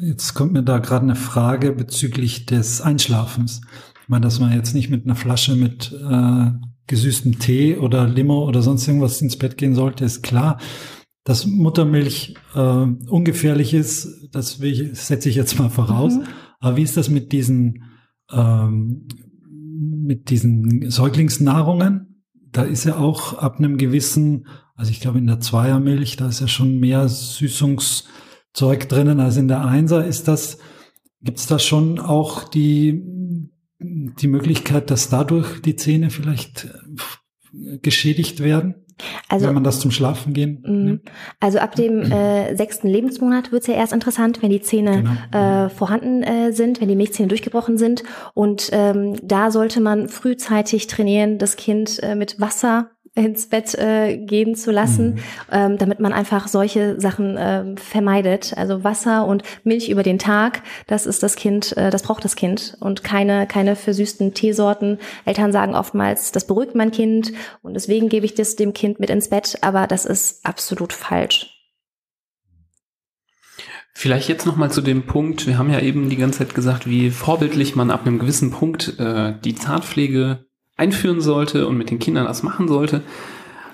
jetzt kommt mir da gerade eine Frage bezüglich des Einschlafens. Ich meine, dass man jetzt nicht mit einer Flasche mit äh, gesüßtem Tee oder Limo oder sonst irgendwas ins Bett gehen sollte, ist klar. Dass Muttermilch äh, ungefährlich ist, das will ich, setze ich jetzt mal voraus. Mhm. Aber wie ist das mit diesen, ähm, mit diesen Säuglingsnahrungen? Da ist ja auch ab einem gewissen, also ich glaube in der Zweiermilch, da ist ja schon mehr Süßungszeug drinnen als in der Einser. Ist das, gibt es da schon auch die, die Möglichkeit, dass dadurch die Zähne vielleicht geschädigt werden? Also, wenn man das zum Schlafen gehen mhm. nimmt? Also ab dem äh, sechsten Lebensmonat wird's ja erst interessant, wenn die Zähne genau. äh, vorhanden äh, sind, wenn die Milchzähne durchgebrochen sind. Und ähm, da sollte man frühzeitig trainieren, das Kind äh, mit Wasser ins Bett äh, gehen zu lassen, mhm. ähm, damit man einfach solche Sachen äh, vermeidet. Also Wasser und Milch über den Tag, das ist das Kind, äh, das braucht das Kind und keine keine versüßten Teesorten. Eltern sagen oftmals, das beruhigt mein Kind und deswegen gebe ich das dem Kind mit ins Bett, aber das ist absolut falsch. Vielleicht jetzt noch mal zu dem Punkt, wir haben ja eben die ganze Zeit gesagt, wie vorbildlich man ab einem gewissen Punkt äh, die Zahnpflege einführen sollte und mit den Kindern das machen sollte.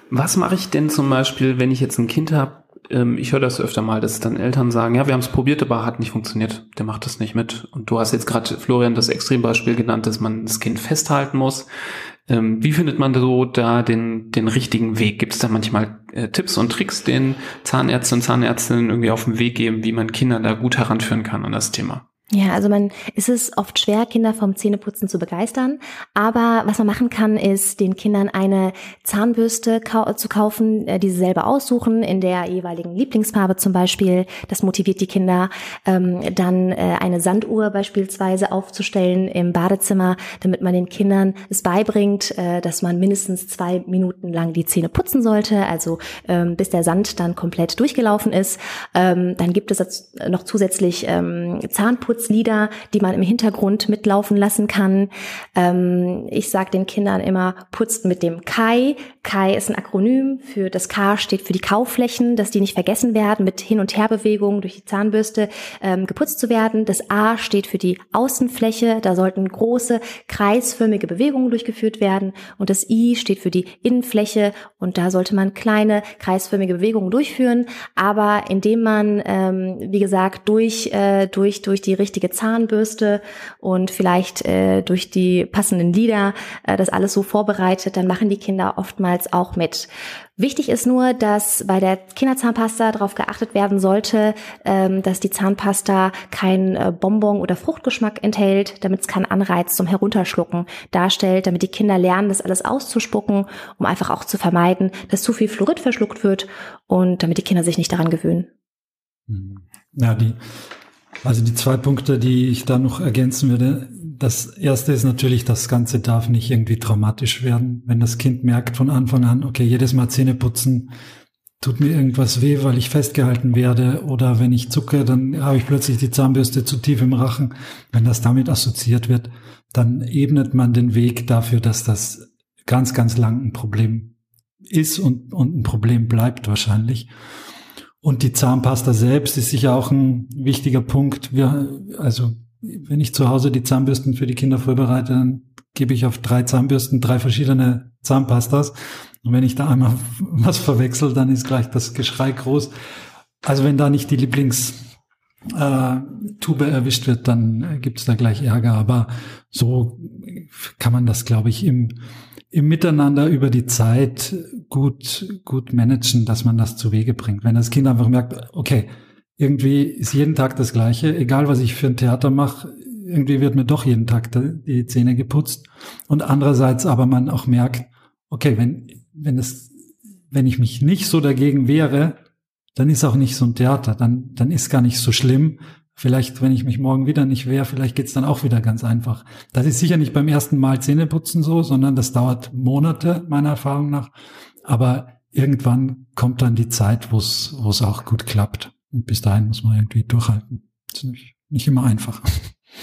Was mache ich denn zum Beispiel, wenn ich jetzt ein Kind habe? Ähm, ich höre das öfter mal, dass dann Eltern sagen, ja, wir haben es probiert, aber hat nicht funktioniert. Der macht das nicht mit. Und du hast jetzt gerade, Florian, das Extrembeispiel genannt, dass man das Kind festhalten muss. Ähm, wie findet man so da den, den richtigen Weg? Gibt es da manchmal äh, Tipps und Tricks, den Zahnärzte und Zahnärztinnen irgendwie auf den Weg geben, wie man Kinder da gut heranführen kann an das Thema? Ja, also man ist es oft schwer, Kinder vom Zähneputzen zu begeistern. Aber was man machen kann, ist den Kindern eine Zahnbürste kau zu kaufen, äh, die sie selber aussuchen, in der jeweiligen Lieblingsfarbe zum Beispiel. Das motiviert die Kinder. Ähm, dann äh, eine Sanduhr beispielsweise aufzustellen im Badezimmer, damit man den Kindern es beibringt, äh, dass man mindestens zwei Minuten lang die Zähne putzen sollte, also ähm, bis der Sand dann komplett durchgelaufen ist. Ähm, dann gibt es noch zusätzlich ähm, Putzlieder, die man im Hintergrund mitlaufen lassen kann. Ähm, ich sage den Kindern immer, putzt mit dem Kai. Kai ist ein Akronym für das K steht für die Kauflächen, dass die nicht vergessen werden, mit Hin- und Herbewegungen durch die Zahnbürste ähm, geputzt zu werden. Das A steht für die Außenfläche, da sollten große kreisförmige Bewegungen durchgeführt werden. Und das I steht für die Innenfläche und da sollte man kleine kreisförmige Bewegungen durchführen, aber indem man, ähm, wie gesagt, durch, äh, durch, durch die richtige Zahnbürste und vielleicht äh, durch die passenden Lieder äh, das alles so vorbereitet, dann machen die Kinder oftmals auch mit. Wichtig ist nur, dass bei der Kinderzahnpasta darauf geachtet werden sollte, ähm, dass die Zahnpasta kein äh, Bonbon oder Fruchtgeschmack enthält, damit es keinen Anreiz zum Herunterschlucken darstellt, damit die Kinder lernen, das alles auszuspucken, um einfach auch zu vermeiden, dass zu viel Fluorid verschluckt wird und damit die Kinder sich nicht daran gewöhnen. Mhm. Ja, die, also die zwei Punkte, die ich da noch ergänzen würde. Das erste ist natürlich, das Ganze darf nicht irgendwie traumatisch werden. Wenn das Kind merkt von Anfang an, okay, jedes Mal Zähne putzen, tut mir irgendwas weh, weil ich festgehalten werde oder wenn ich zucke, dann habe ich plötzlich die Zahnbürste zu tief im Rachen. Wenn das damit assoziiert wird, dann ebnet man den Weg dafür, dass das ganz, ganz lang ein Problem ist und, und ein Problem bleibt wahrscheinlich. Und die Zahnpasta selbst ist sicher auch ein wichtiger Punkt. Wir, also, wenn ich zu Hause die Zahnbürsten für die Kinder vorbereite, dann gebe ich auf drei Zahnbürsten drei verschiedene Zahnpastas. Und wenn ich da einmal was verwechsel, dann ist gleich das Geschrei groß. Also wenn da nicht die Lieblingstube äh, erwischt wird, dann gibt es da gleich Ärger. Aber so kann man das, glaube ich, im im Miteinander über die Zeit gut, gut managen, dass man das zu Wege bringt. Wenn das Kind einfach merkt, okay, irgendwie ist jeden Tag das Gleiche, egal was ich für ein Theater mache, irgendwie wird mir doch jeden Tag die Zähne geputzt. Und andererseits aber man auch merkt, okay, wenn, wenn es, wenn ich mich nicht so dagegen wehre, dann ist auch nicht so ein Theater, dann, dann ist gar nicht so schlimm, Vielleicht, wenn ich mich morgen wieder nicht wehre, vielleicht geht's dann auch wieder ganz einfach. Das ist sicher nicht beim ersten Mal Zähneputzen so, sondern das dauert Monate, meiner Erfahrung nach. Aber irgendwann kommt dann die Zeit, wo es auch gut klappt. Und bis dahin muss man irgendwie durchhalten. Das ist nicht, nicht immer einfach.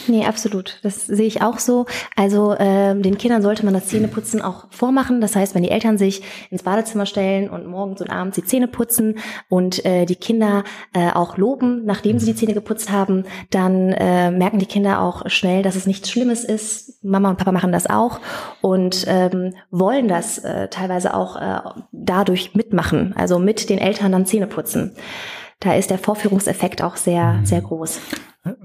Nee, absolut. Das sehe ich auch so. Also ähm, den Kindern sollte man das Zähneputzen auch vormachen. Das heißt, wenn die Eltern sich ins Badezimmer stellen und morgens und abends die Zähne putzen und äh, die Kinder äh, auch loben, nachdem sie die Zähne geputzt haben, dann äh, merken die Kinder auch schnell, dass es nichts Schlimmes ist. Mama und Papa machen das auch und ähm, wollen das äh, teilweise auch äh, dadurch mitmachen. Also mit den Eltern dann Zähne putzen. Da ist der Vorführungseffekt auch sehr, sehr groß.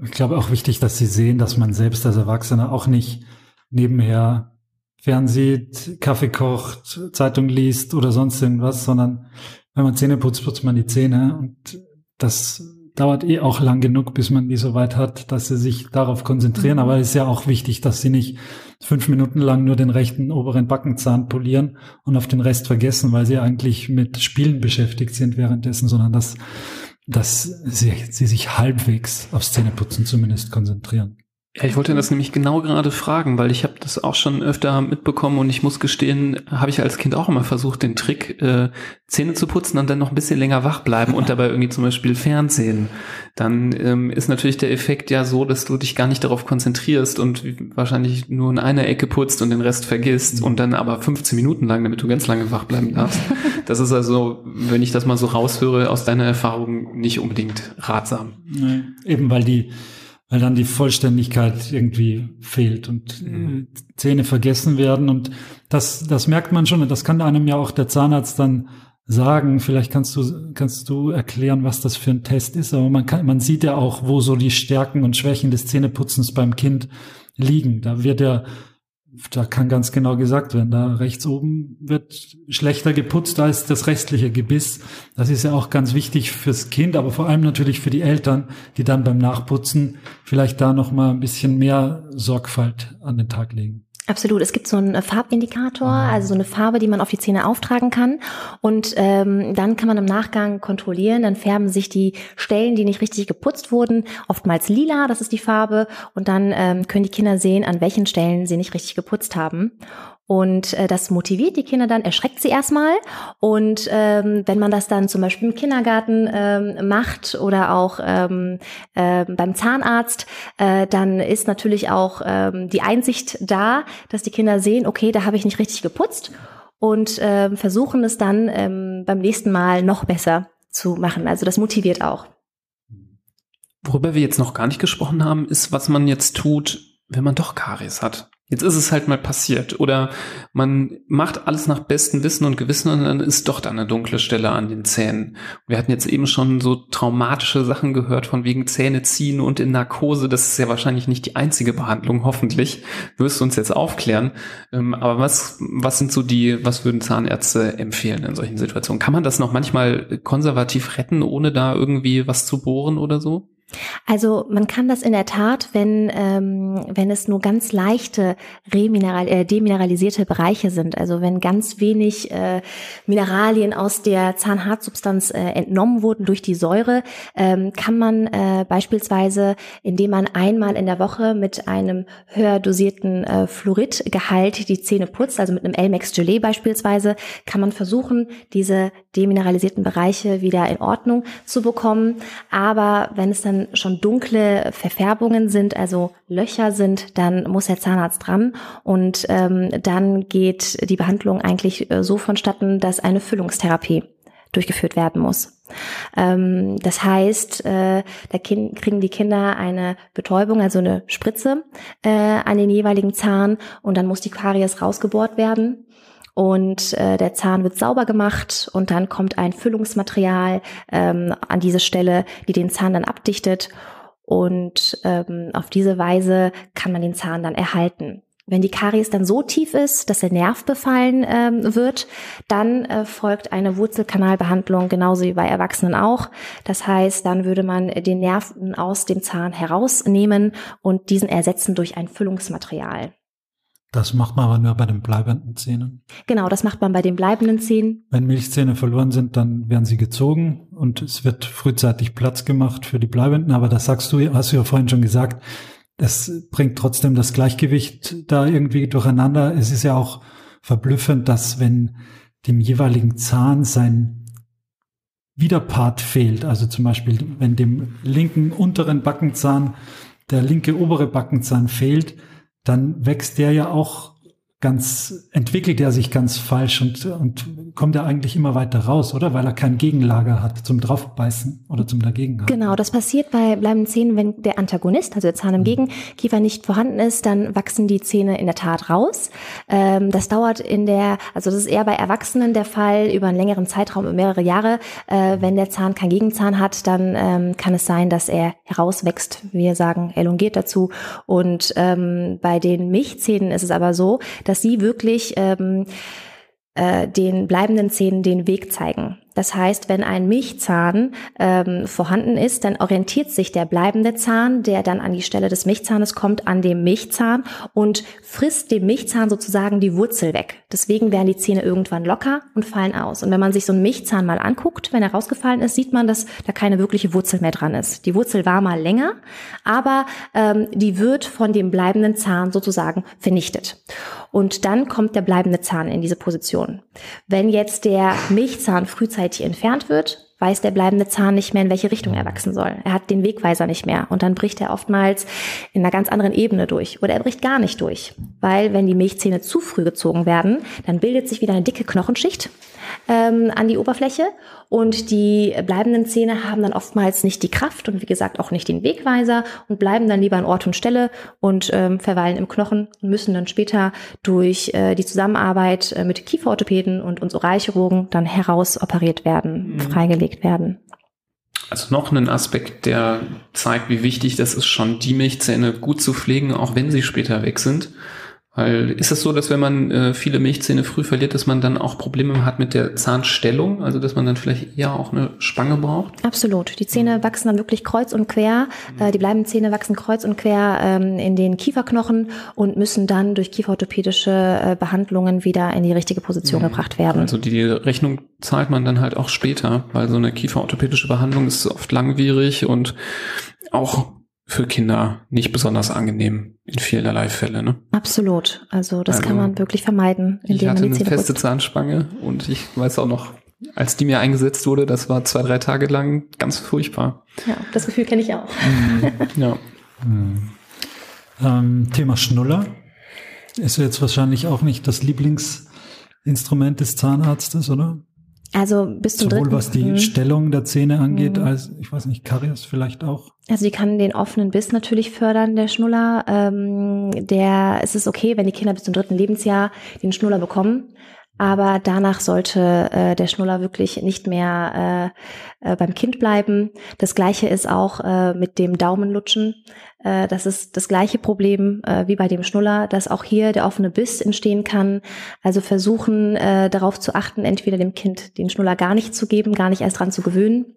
Ich glaube auch wichtig, dass sie sehen, dass man selbst als Erwachsener auch nicht nebenher fernsieht, Kaffee kocht, Zeitung liest oder sonst irgendwas, sondern wenn man Zähne putzt, putzt man die Zähne und das dauert eh auch lang genug, bis man die so weit hat, dass sie sich darauf konzentrieren. Mhm. Aber es ist ja auch wichtig, dass sie nicht fünf Minuten lang nur den rechten oberen Backenzahn polieren und auf den Rest vergessen, weil sie eigentlich mit Spielen beschäftigt sind währenddessen, sondern dass dass sie, sie sich halbwegs aufs Zähneputzen zumindest konzentrieren. Ja, ich wollte das nämlich genau gerade fragen, weil ich habe das auch schon öfter mitbekommen und ich muss gestehen, habe ich als Kind auch immer versucht, den Trick, äh, Zähne zu putzen und dann noch ein bisschen länger wach bleiben und dabei irgendwie zum Beispiel Fernsehen. Dann ähm, ist natürlich der Effekt ja so, dass du dich gar nicht darauf konzentrierst und wahrscheinlich nur in einer Ecke putzt und den Rest vergisst und dann aber 15 Minuten lang, damit du ganz lange wach bleiben darfst. Das ist also, wenn ich das mal so raushöre, aus deiner Erfahrung nicht unbedingt ratsam. Nee, eben weil die weil dann die Vollständigkeit irgendwie fehlt und mhm. Zähne vergessen werden. Und das, das merkt man schon. Und das kann einem ja auch der Zahnarzt dann sagen. Vielleicht kannst du, kannst du erklären, was das für ein Test ist. Aber man kann, man sieht ja auch, wo so die Stärken und Schwächen des Zähneputzens beim Kind liegen. Da wird ja da kann ganz genau gesagt werden, da rechts oben wird schlechter geputzt als das restliche Gebiss. Das ist ja auch ganz wichtig fürs Kind, aber vor allem natürlich für die Eltern, die dann beim Nachputzen vielleicht da noch mal ein bisschen mehr Sorgfalt an den Tag legen. Absolut. Es gibt so einen Farbindikator, ah. also so eine Farbe, die man auf die Zähne auftragen kann. Und ähm, dann kann man im Nachgang kontrollieren. Dann färben sich die Stellen, die nicht richtig geputzt wurden, oftmals lila, das ist die Farbe. Und dann ähm, können die Kinder sehen, an welchen Stellen sie nicht richtig geputzt haben. Und äh, das motiviert die Kinder dann, erschreckt sie erstmal. Und ähm, wenn man das dann zum Beispiel im Kindergarten ähm, macht oder auch ähm, äh, beim Zahnarzt, äh, dann ist natürlich auch ähm, die Einsicht da, dass die Kinder sehen, okay, da habe ich nicht richtig geputzt und äh, versuchen es dann ähm, beim nächsten Mal noch besser zu machen. Also das motiviert auch. Worüber wir jetzt noch gar nicht gesprochen haben, ist, was man jetzt tut, wenn man doch Karies hat. Jetzt ist es halt mal passiert. Oder man macht alles nach bestem Wissen und Gewissen und dann ist doch da eine dunkle Stelle an den Zähnen. Wir hatten jetzt eben schon so traumatische Sachen gehört von wegen Zähne ziehen und in Narkose. Das ist ja wahrscheinlich nicht die einzige Behandlung, hoffentlich. Wirst du uns jetzt aufklären. Ähm, aber was, was sind so die, was würden Zahnärzte empfehlen in solchen Situationen? Kann man das noch manchmal konservativ retten, ohne da irgendwie was zu bohren oder so? Also man kann das in der Tat, wenn, ähm, wenn es nur ganz leichte remineral, äh, demineralisierte Bereiche sind, also wenn ganz wenig äh, Mineralien aus der Zahnhartsubstanz äh, entnommen wurden durch die Säure, ähm, kann man äh, beispielsweise, indem man einmal in der Woche mit einem höher dosierten äh, Fluoridgehalt die Zähne putzt, also mit einem Elmex Gelee beispielsweise, kann man versuchen, diese demineralisierten Bereiche wieder in Ordnung zu bekommen. Aber wenn es dann schon dunkle Verfärbungen sind, also Löcher sind, dann muss der Zahnarzt dran und ähm, dann geht die Behandlung eigentlich äh, so vonstatten, dass eine Füllungstherapie durchgeführt werden muss. Ähm, das heißt, äh, da kriegen die Kinder eine Betäubung, also eine Spritze äh, an den jeweiligen Zahn. Und dann muss die Karies rausgebohrt werden und äh, der Zahn wird sauber gemacht und dann kommt ein Füllungsmaterial ähm, an diese Stelle, die den Zahn dann abdichtet und ähm, auf diese Weise kann man den Zahn dann erhalten. Wenn die Karies dann so tief ist, dass der Nerv befallen ähm, wird, dann äh, folgt eine Wurzelkanalbehandlung, genauso wie bei Erwachsenen auch. Das heißt, dann würde man den Nerven aus dem Zahn herausnehmen und diesen ersetzen durch ein Füllungsmaterial. Das macht man aber nur bei den bleibenden Zähnen. Genau, das macht man bei den bleibenden Zähnen. Wenn Milchzähne verloren sind, dann werden sie gezogen und es wird frühzeitig Platz gemacht für die bleibenden. Aber das sagst du, hast du ja vorhin schon gesagt, es bringt trotzdem das Gleichgewicht da irgendwie durcheinander. Es ist ja auch verblüffend, dass wenn dem jeweiligen Zahn sein Widerpart fehlt, also zum Beispiel wenn dem linken unteren Backenzahn der linke obere Backenzahn fehlt, dann wächst der ja auch ganz, entwickelt er sich ganz falsch und, und kommt er eigentlich immer weiter raus, oder? Weil er kein Gegenlager hat zum Draufbeißen oder zum Dagegenhalten. Genau, das passiert bei bleibenden Zähnen, wenn der Antagonist, also der Zahn im mhm. Gegenkiefer nicht vorhanden ist, dann wachsen die Zähne in der Tat raus. Ähm, das dauert in der, also das ist eher bei Erwachsenen der Fall über einen längeren Zeitraum, mehrere Jahre. Äh, wenn der Zahn keinen Gegenzahn hat, dann ähm, kann es sein, dass er herauswächst. Wir sagen elongiert dazu. Und ähm, bei den Milchzähnen ist es aber so, dass sie wirklich ähm, äh, den bleibenden Zähnen den Weg zeigen. Das heißt, wenn ein Milchzahn ähm, vorhanden ist, dann orientiert sich der bleibende Zahn, der dann an die Stelle des Milchzahnes kommt, an dem Milchzahn und frisst dem Milchzahn sozusagen die Wurzel weg. Deswegen werden die Zähne irgendwann locker und fallen aus. Und wenn man sich so einen Milchzahn mal anguckt, wenn er rausgefallen ist, sieht man, dass da keine wirkliche Wurzel mehr dran ist. Die Wurzel war mal länger, aber ähm, die wird von dem bleibenden Zahn sozusagen vernichtet. Und dann kommt der bleibende Zahn in diese Position. Wenn jetzt der Milchzahn frühzeitig rechtzeitig entfernt wird, weiß der bleibende Zahn nicht mehr, in welche Richtung er wachsen soll. Er hat den Wegweiser nicht mehr. Und dann bricht er oftmals in einer ganz anderen Ebene durch. Oder er bricht gar nicht durch, weil wenn die Milchzähne zu früh gezogen werden, dann bildet sich wieder eine dicke Knochenschicht ähm, an die Oberfläche und die bleibenden Zähne haben dann oftmals nicht die Kraft und wie gesagt auch nicht den Wegweiser und bleiben dann lieber an Ort und Stelle und ähm, verweilen im Knochen und müssen dann später durch äh, die Zusammenarbeit äh, mit Kieferorthopäden und uns Oralchirurgen dann herausoperiert werden, mhm. freigelegt werden. Also noch ein Aspekt, der zeigt, wie wichtig das ist, schon die Milchzähne gut zu pflegen, auch wenn sie später weg sind. Weil ist es so, dass wenn man äh, viele Milchzähne früh verliert, dass man dann auch Probleme hat mit der Zahnstellung? Also dass man dann vielleicht eher auch eine Spange braucht? Absolut. Die Zähne wachsen dann wirklich kreuz und quer. Mhm. Äh, die bleibenden Zähne wachsen kreuz und quer ähm, in den Kieferknochen und müssen dann durch kieferorthopädische äh, Behandlungen wieder in die richtige Position mhm. gebracht werden. Also die Rechnung zahlt man dann halt auch später, weil so eine kieferorthopädische Behandlung ist oft langwierig und auch für Kinder nicht besonders angenehm in vielerlei Fälle. Ne? Absolut. Also das also, kann man wirklich vermeiden. Indem ich hatte man die eine feste Zahnspange und ich weiß auch noch, als die mir eingesetzt wurde, das war zwei, drei Tage lang ganz furchtbar. Ja, das Gefühl kenne ich auch. Mhm, ja. Mhm. Ähm, Thema Schnuller ist jetzt wahrscheinlich auch nicht das Lieblingsinstrument des Zahnarztes, oder? Also bis zum Sowohl dritten. was die Mhm. Stellung der Zähne angeht, Mhm. als, ich weiß nicht, Karies vielleicht auch. Also die kann den offenen Biss natürlich fördern, der Schnuller. Ähm, der, es ist okay, wenn die Kinder bis zum dritten Lebensjahr den Schnuller bekommen. Aber danach sollte äh, der Schnuller wirklich nicht mehr äh, äh, beim Kind bleiben. Das gleiche ist auch äh, mit dem Daumenlutschen. Äh, das ist das gleiche Problem äh, wie bei dem Schnuller, dass auch hier der offene Biss entstehen kann. Also versuchen äh, darauf zu achten, entweder dem Kind den Schnuller gar nicht zu geben, gar nicht erst dran zu gewöhnen.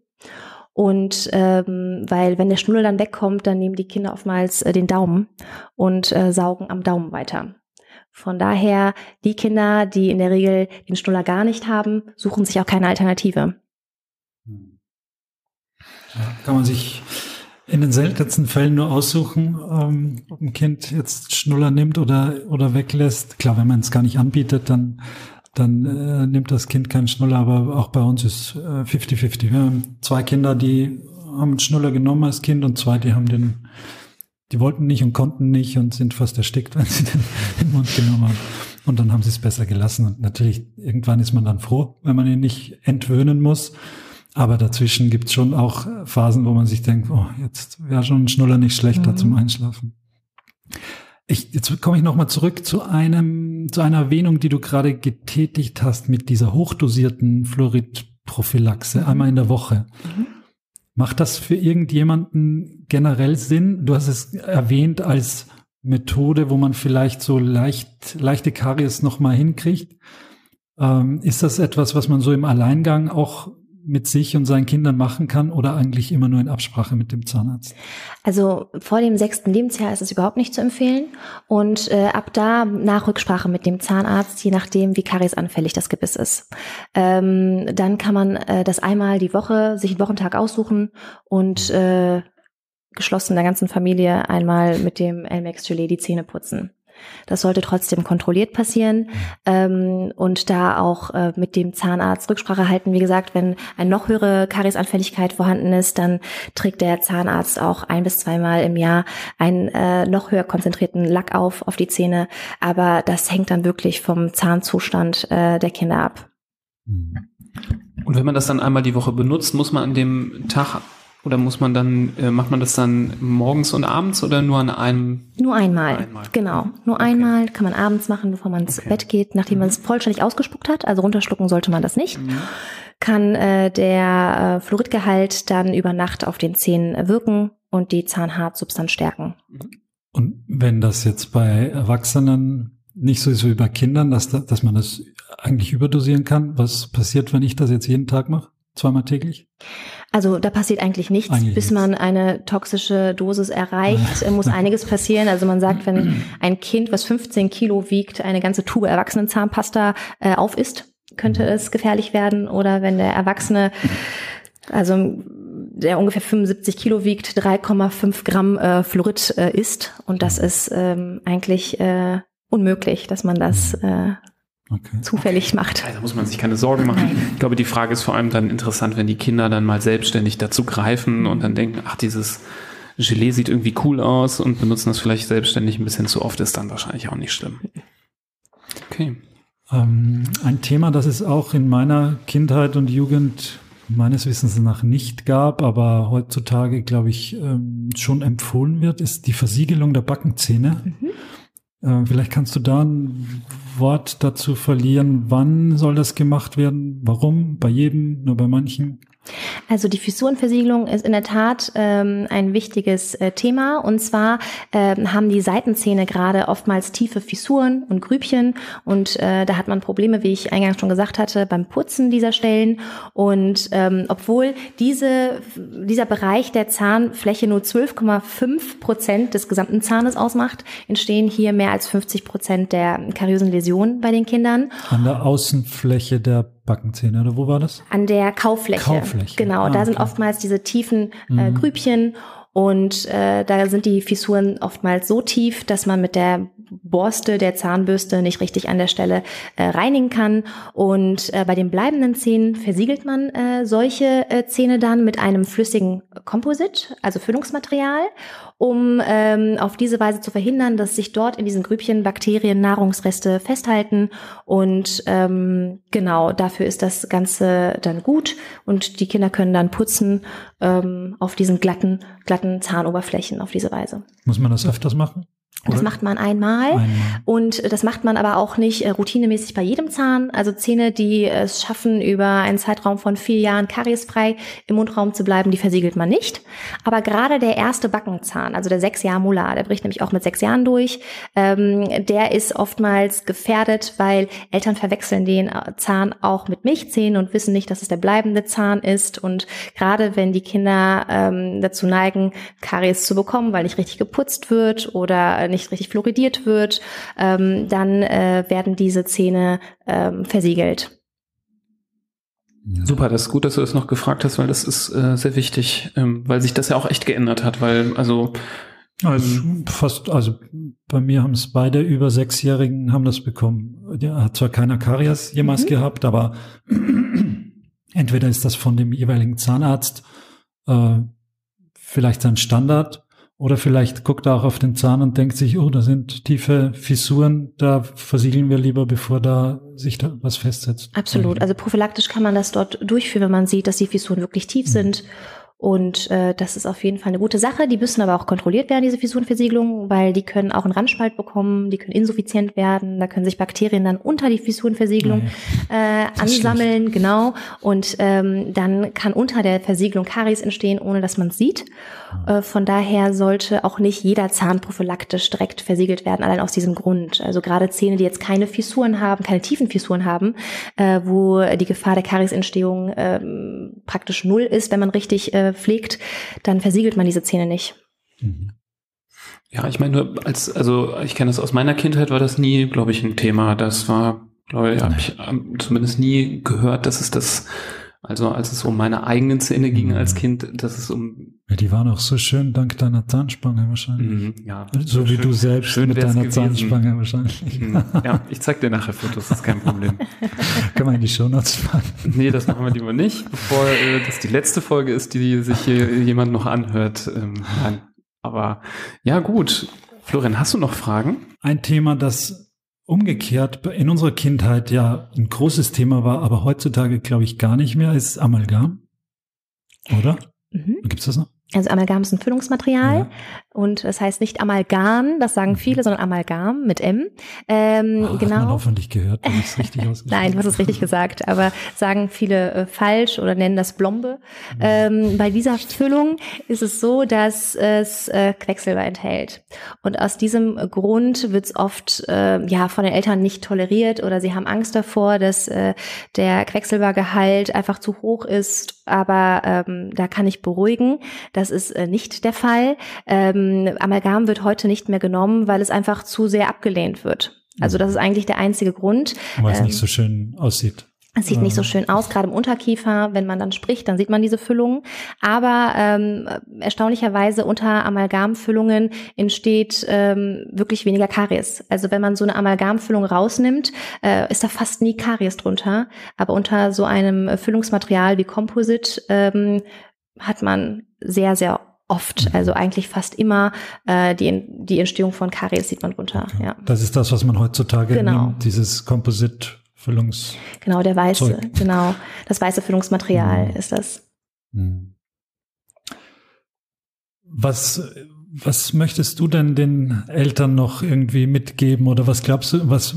Und ähm, weil wenn der Schnuller dann wegkommt, dann nehmen die Kinder oftmals äh, den Daumen und äh, saugen am Daumen weiter. Von daher, die Kinder, die in der Regel den Schnuller gar nicht haben, suchen sich auch keine Alternative. Ja, kann man sich in den seltensten Fällen nur aussuchen, ähm, ob ein Kind jetzt Schnuller nimmt oder, oder weglässt. Klar, wenn man es gar nicht anbietet, dann, dann äh, nimmt das Kind keinen Schnuller, aber auch bei uns ist äh, 50-50. Wir haben zwei Kinder, die haben einen Schnuller genommen als Kind und zwei, die haben den, die wollten nicht und konnten nicht und sind fast erstickt, wenn sie den in den Mund genommen haben. Und dann haben sie es besser gelassen. Und natürlich, irgendwann ist man dann froh, wenn man ihn nicht entwöhnen muss. Aber dazwischen gibt's schon auch Phasen, wo man sich denkt, oh, jetzt wäre schon ein Schnuller nicht schlechter Mhm. zum Einschlafen. Ich, jetzt komme ich nochmal zurück zu einem, zu einer Erwähnung, die du gerade getätigt hast mit dieser hochdosierten Fluoridprophylaxe, Mhm. einmal in der Woche. Mhm. Macht das für irgendjemanden generell Sinn? Du hast es erwähnt als Methode, wo man vielleicht so leicht, leichte Karies nochmal hinkriegt. Ähm, ist das etwas, was man so im Alleingang auch mit sich und seinen Kindern machen kann oder eigentlich immer nur in Absprache mit dem Zahnarzt? Also vor dem sechsten Lebensjahr ist es überhaupt nicht zu empfehlen. Und äh, ab da nach Rücksprache mit dem Zahnarzt, je nachdem, wie kariesanfällig das Gebiss ist. Ähm, dann kann man äh, das einmal die Woche, sich einen Wochentag aussuchen und äh, geschlossen der ganzen Familie einmal mit dem Elmex Gelee die Zähne putzen. Das sollte trotzdem kontrolliert passieren ähm, und da auch äh, mit dem Zahnarzt Rücksprache halten. Wie gesagt, wenn eine noch höhere Kariesanfälligkeit vorhanden ist, dann trägt der Zahnarzt auch ein bis zweimal im Jahr einen äh, noch höher konzentrierten Lack auf auf die Zähne. Aber das hängt dann wirklich vom Zahnzustand äh, der Kinder ab. Und wenn man das dann einmal die Woche benutzt, muss man an dem Tag oder muss man dann, äh, macht man das dann morgens und abends oder nur an einem? Nur einmal. Einmal. Genau. Nur Okay. einmal kann man abends machen, bevor man ins Okay. Bett geht, nachdem man es vollständig ausgespuckt hat. Also runterschlucken sollte man das nicht. Kann äh, der äh, Fluoridgehalt dann über Nacht auf den Zähnen wirken und die Zahnhartsubstanz stärken. Und wenn das jetzt bei Erwachsenen nicht so ist wie bei Kindern, dass, da- dass man das eigentlich überdosieren kann, was passiert, wenn ich das jetzt jeden Tag mache? Zweimal täglich? Also da passiert eigentlich nichts, Eigentlich bis man eine toxische Dosis erreicht, äh, muss einiges passieren. Also man sagt, wenn ein Kind, was 15 Kilo wiegt, eine ganze Tube Erwachsenenzahnpasta äh, aufisst, könnte es gefährlich werden. Oder wenn der Erwachsene, also der ungefähr 75 Kilo wiegt, 3,5 Gramm äh, Fluorid äh, isst. Und das ist ähm, eigentlich äh, unmöglich, dass man das äh, Okay. zufällig macht. Da muss man sich keine Sorgen machen. Ich glaube, die Frage ist vor allem dann interessant, wenn die Kinder dann mal selbstständig dazu greifen und dann denken, ach, dieses Gelee sieht irgendwie cool aus und benutzen das vielleicht selbstständig ein bisschen zu oft, ist dann wahrscheinlich auch nicht schlimm. Okay. Ähm, ein Thema, das es auch in meiner Kindheit und Jugend meines Wissens nach nicht gab, aber heutzutage, glaube ich, ähm, schon empfohlen wird, ist die Versiegelung der Backenzähne. Äh, vielleicht kannst du da ein Wort dazu verlieren. Wann soll das gemacht werden? Warum? Bei jedem? Nur bei manchen? Also die Fissurenversiegelung ist in der Tat ähm, ein wichtiges äh, Thema. Und zwar ähm, haben die Seitenzähne gerade oftmals tiefe Fissuren und Grübchen. Und äh, da hat man Probleme, wie ich eingangs schon gesagt hatte, beim Putzen dieser Stellen. Und ähm, obwohl diese, dieser Bereich der Zahnfläche nur 12,5 Prozent des gesamten Zahnes ausmacht, entstehen hier mehr als 50 Prozent der kariösen Läsionen bei den Kindern. An der Außenfläche der Backenzähne, oder wo war das? An der Kaufläche. Kaufläche. Genau, Ah, da sind okay. oftmals diese tiefen äh, Mhm. Grübchen und äh, da sind die Fissuren oftmals so tief, dass man mit der Borste der Zahnbürste nicht richtig an der Stelle äh, reinigen kann. Und äh, bei den bleibenden Zähnen versiegelt man äh, solche äh, Zähne dann mit einem flüssigen Komposit, also Füllungsmaterial. Um ähm, auf diese Weise zu verhindern, dass sich dort in diesen Grübchen Bakterien, Nahrungsreste festhalten. Und ähm, genau dafür ist das Ganze dann gut und die Kinder können dann putzen ähm, auf diesen glatten, glatten Zahnoberflächen auf diese Weise. Muss man das öfters machen? Das Oder? macht man einmal, Einmal. und das macht man aber auch nicht äh, routinemäßig bei jedem Zahn. Also Zähne, die es schaffen, über einen Zeitraum von vier Jahren kariesfrei im Mundraum zu bleiben, die versiegelt man nicht. Aber gerade der erste Backenzahn, also der sechs Jahr Molar, der bricht nämlich auch mit sechs Jahren durch, ähm, der ist oftmals gefährdet, weil Eltern verwechseln den äh, Zahn auch mit Milchzähnen und wissen nicht, dass es der bleibende Zahn ist. Und gerade wenn die Kinder ähm, dazu neigen, Karies zu bekommen, weil nicht richtig geputzt wird oder äh, nicht richtig fluoridiert wird, ähm, dann äh, werden diese Zähne ähm, versiegelt. Super, das ist gut, dass du das noch gefragt hast, weil das ist äh, sehr wichtig, ähm, weil sich das ja auch echt geändert hat, weil also Also fast, also bei mir haben es beide über Sechsjährigen haben das bekommen. Der hat zwar keiner Karies jemals Mhm. gehabt, aber entweder ist das von dem jeweiligen Zahnarzt äh, vielleicht sein Standard oder vielleicht guckt er auch auf den Zahn und denkt sich, oh, da sind tiefe Fissuren, da versiegeln wir lieber, bevor da sich da was festsetzt. Absolut. Also prophylaktisch kann man das dort durchführen, wenn man sieht, dass die Fissuren wirklich tief Mhm. sind. Und äh, das ist auf jeden Fall eine gute Sache. Die müssen aber auch kontrolliert werden, diese Fissurenversiegelung, weil die können auch einen Randspalt bekommen, die können insuffizient werden, da können sich Bakterien dann unter die Fissurenversiegelung äh, ansammeln, genau. Und ähm, dann kann unter der Versiegelung Karies entstehen, ohne dass man es sieht. Äh, von daher sollte auch nicht jeder Zahn prophylaktisch direkt versiegelt werden, allein aus diesem Grund. Also gerade Zähne, die jetzt keine Fissuren haben, keine tiefen Fissuren haben, äh, wo die Gefahr der Kariesentstehung ähm, praktisch null ist, wenn man richtig äh, pflegt, dann versiegelt man diese Zähne nicht. Mhm. ja, ich meine, als also ich kenne das aus meiner Kindheit, war das nie, glaube ich, ein Thema. Das war, glaube ich, habe ich ähm, zumindest nie gehört, dass es das, also als es um meine eigenen Zähne ging Mhm. als Kind, dass es um Ja, die waren auch so schön dank deiner Zahnspange wahrscheinlich. mhm, ja So wie schön- du selbst schön mit deiner gewesen. Zahnspange wahrscheinlich. Mhm. Ja, ich zeig dir nachher Fotos, das ist kein Problem. Kann man in die Shownotes packen. Nee, das machen wir lieber nicht, bevor äh, das die letzte Folge ist, die sich hier jemand noch anhört. Ähm, nein. Aber ja, gut. Florian, hast du noch Fragen? Ein Thema, das umgekehrt in unserer Kindheit ja ein großes Thema war, aber heutzutage glaube ich gar nicht mehr, ist Amalgam. Oder? Mhm. Gibt's das noch? Also Amalgam ist ein Füllungsmaterial Ja. Und das heißt nicht Amalgam, das sagen viele, sondern Amalgam mit M. Ähm, Ah, Hat man genau. hoffentlich gehört, wenn ich es richtig ausgesprochen Nein, du hast es richtig gesagt, aber sagen viele äh, falsch oder nennen das Blombe. Ähm, bei dieser Füllung ist es so, dass es äh, Quecksilber enthält. Und aus diesem Grund wird es oft äh, ja von den Eltern nicht toleriert oder sie haben Angst davor, dass äh, der Quecksilbergehalt einfach zu hoch ist. Aber ähm, da kann ich beruhigen, das ist äh, nicht der Fall. Ähm, Amalgam wird heute nicht mehr genommen, weil es einfach zu sehr abgelehnt wird. Also das ist eigentlich der einzige Grund. Weil es Ähm, nicht so schön aussieht. es sieht nicht so Ja. schön aus, gerade im Unterkiefer. Wenn man dann spricht, dann sieht man diese Füllungen. Aber ähm, erstaunlicherweise unter Amalgamfüllungen entsteht ähm, wirklich weniger Karies. Also wenn man so eine Amalgamfüllung rausnimmt, äh, ist da fast nie Karies drunter. Aber unter so einem Füllungsmaterial wie Composite ähm, hat man sehr, sehr oft, Mhm. also eigentlich fast immer, äh, die, die Entstehung von Karies sieht man drunter. Okay. Ja. Das ist das, was man heutzutage Genau. nimmt, dieses Composite-Füllungs. Genau, der weiße, Zeug. genau. Das weiße Füllungsmaterial Mhm. ist das. Hm. Was, was möchtest du denn den Eltern noch irgendwie mitgeben oder was glaubst du, was,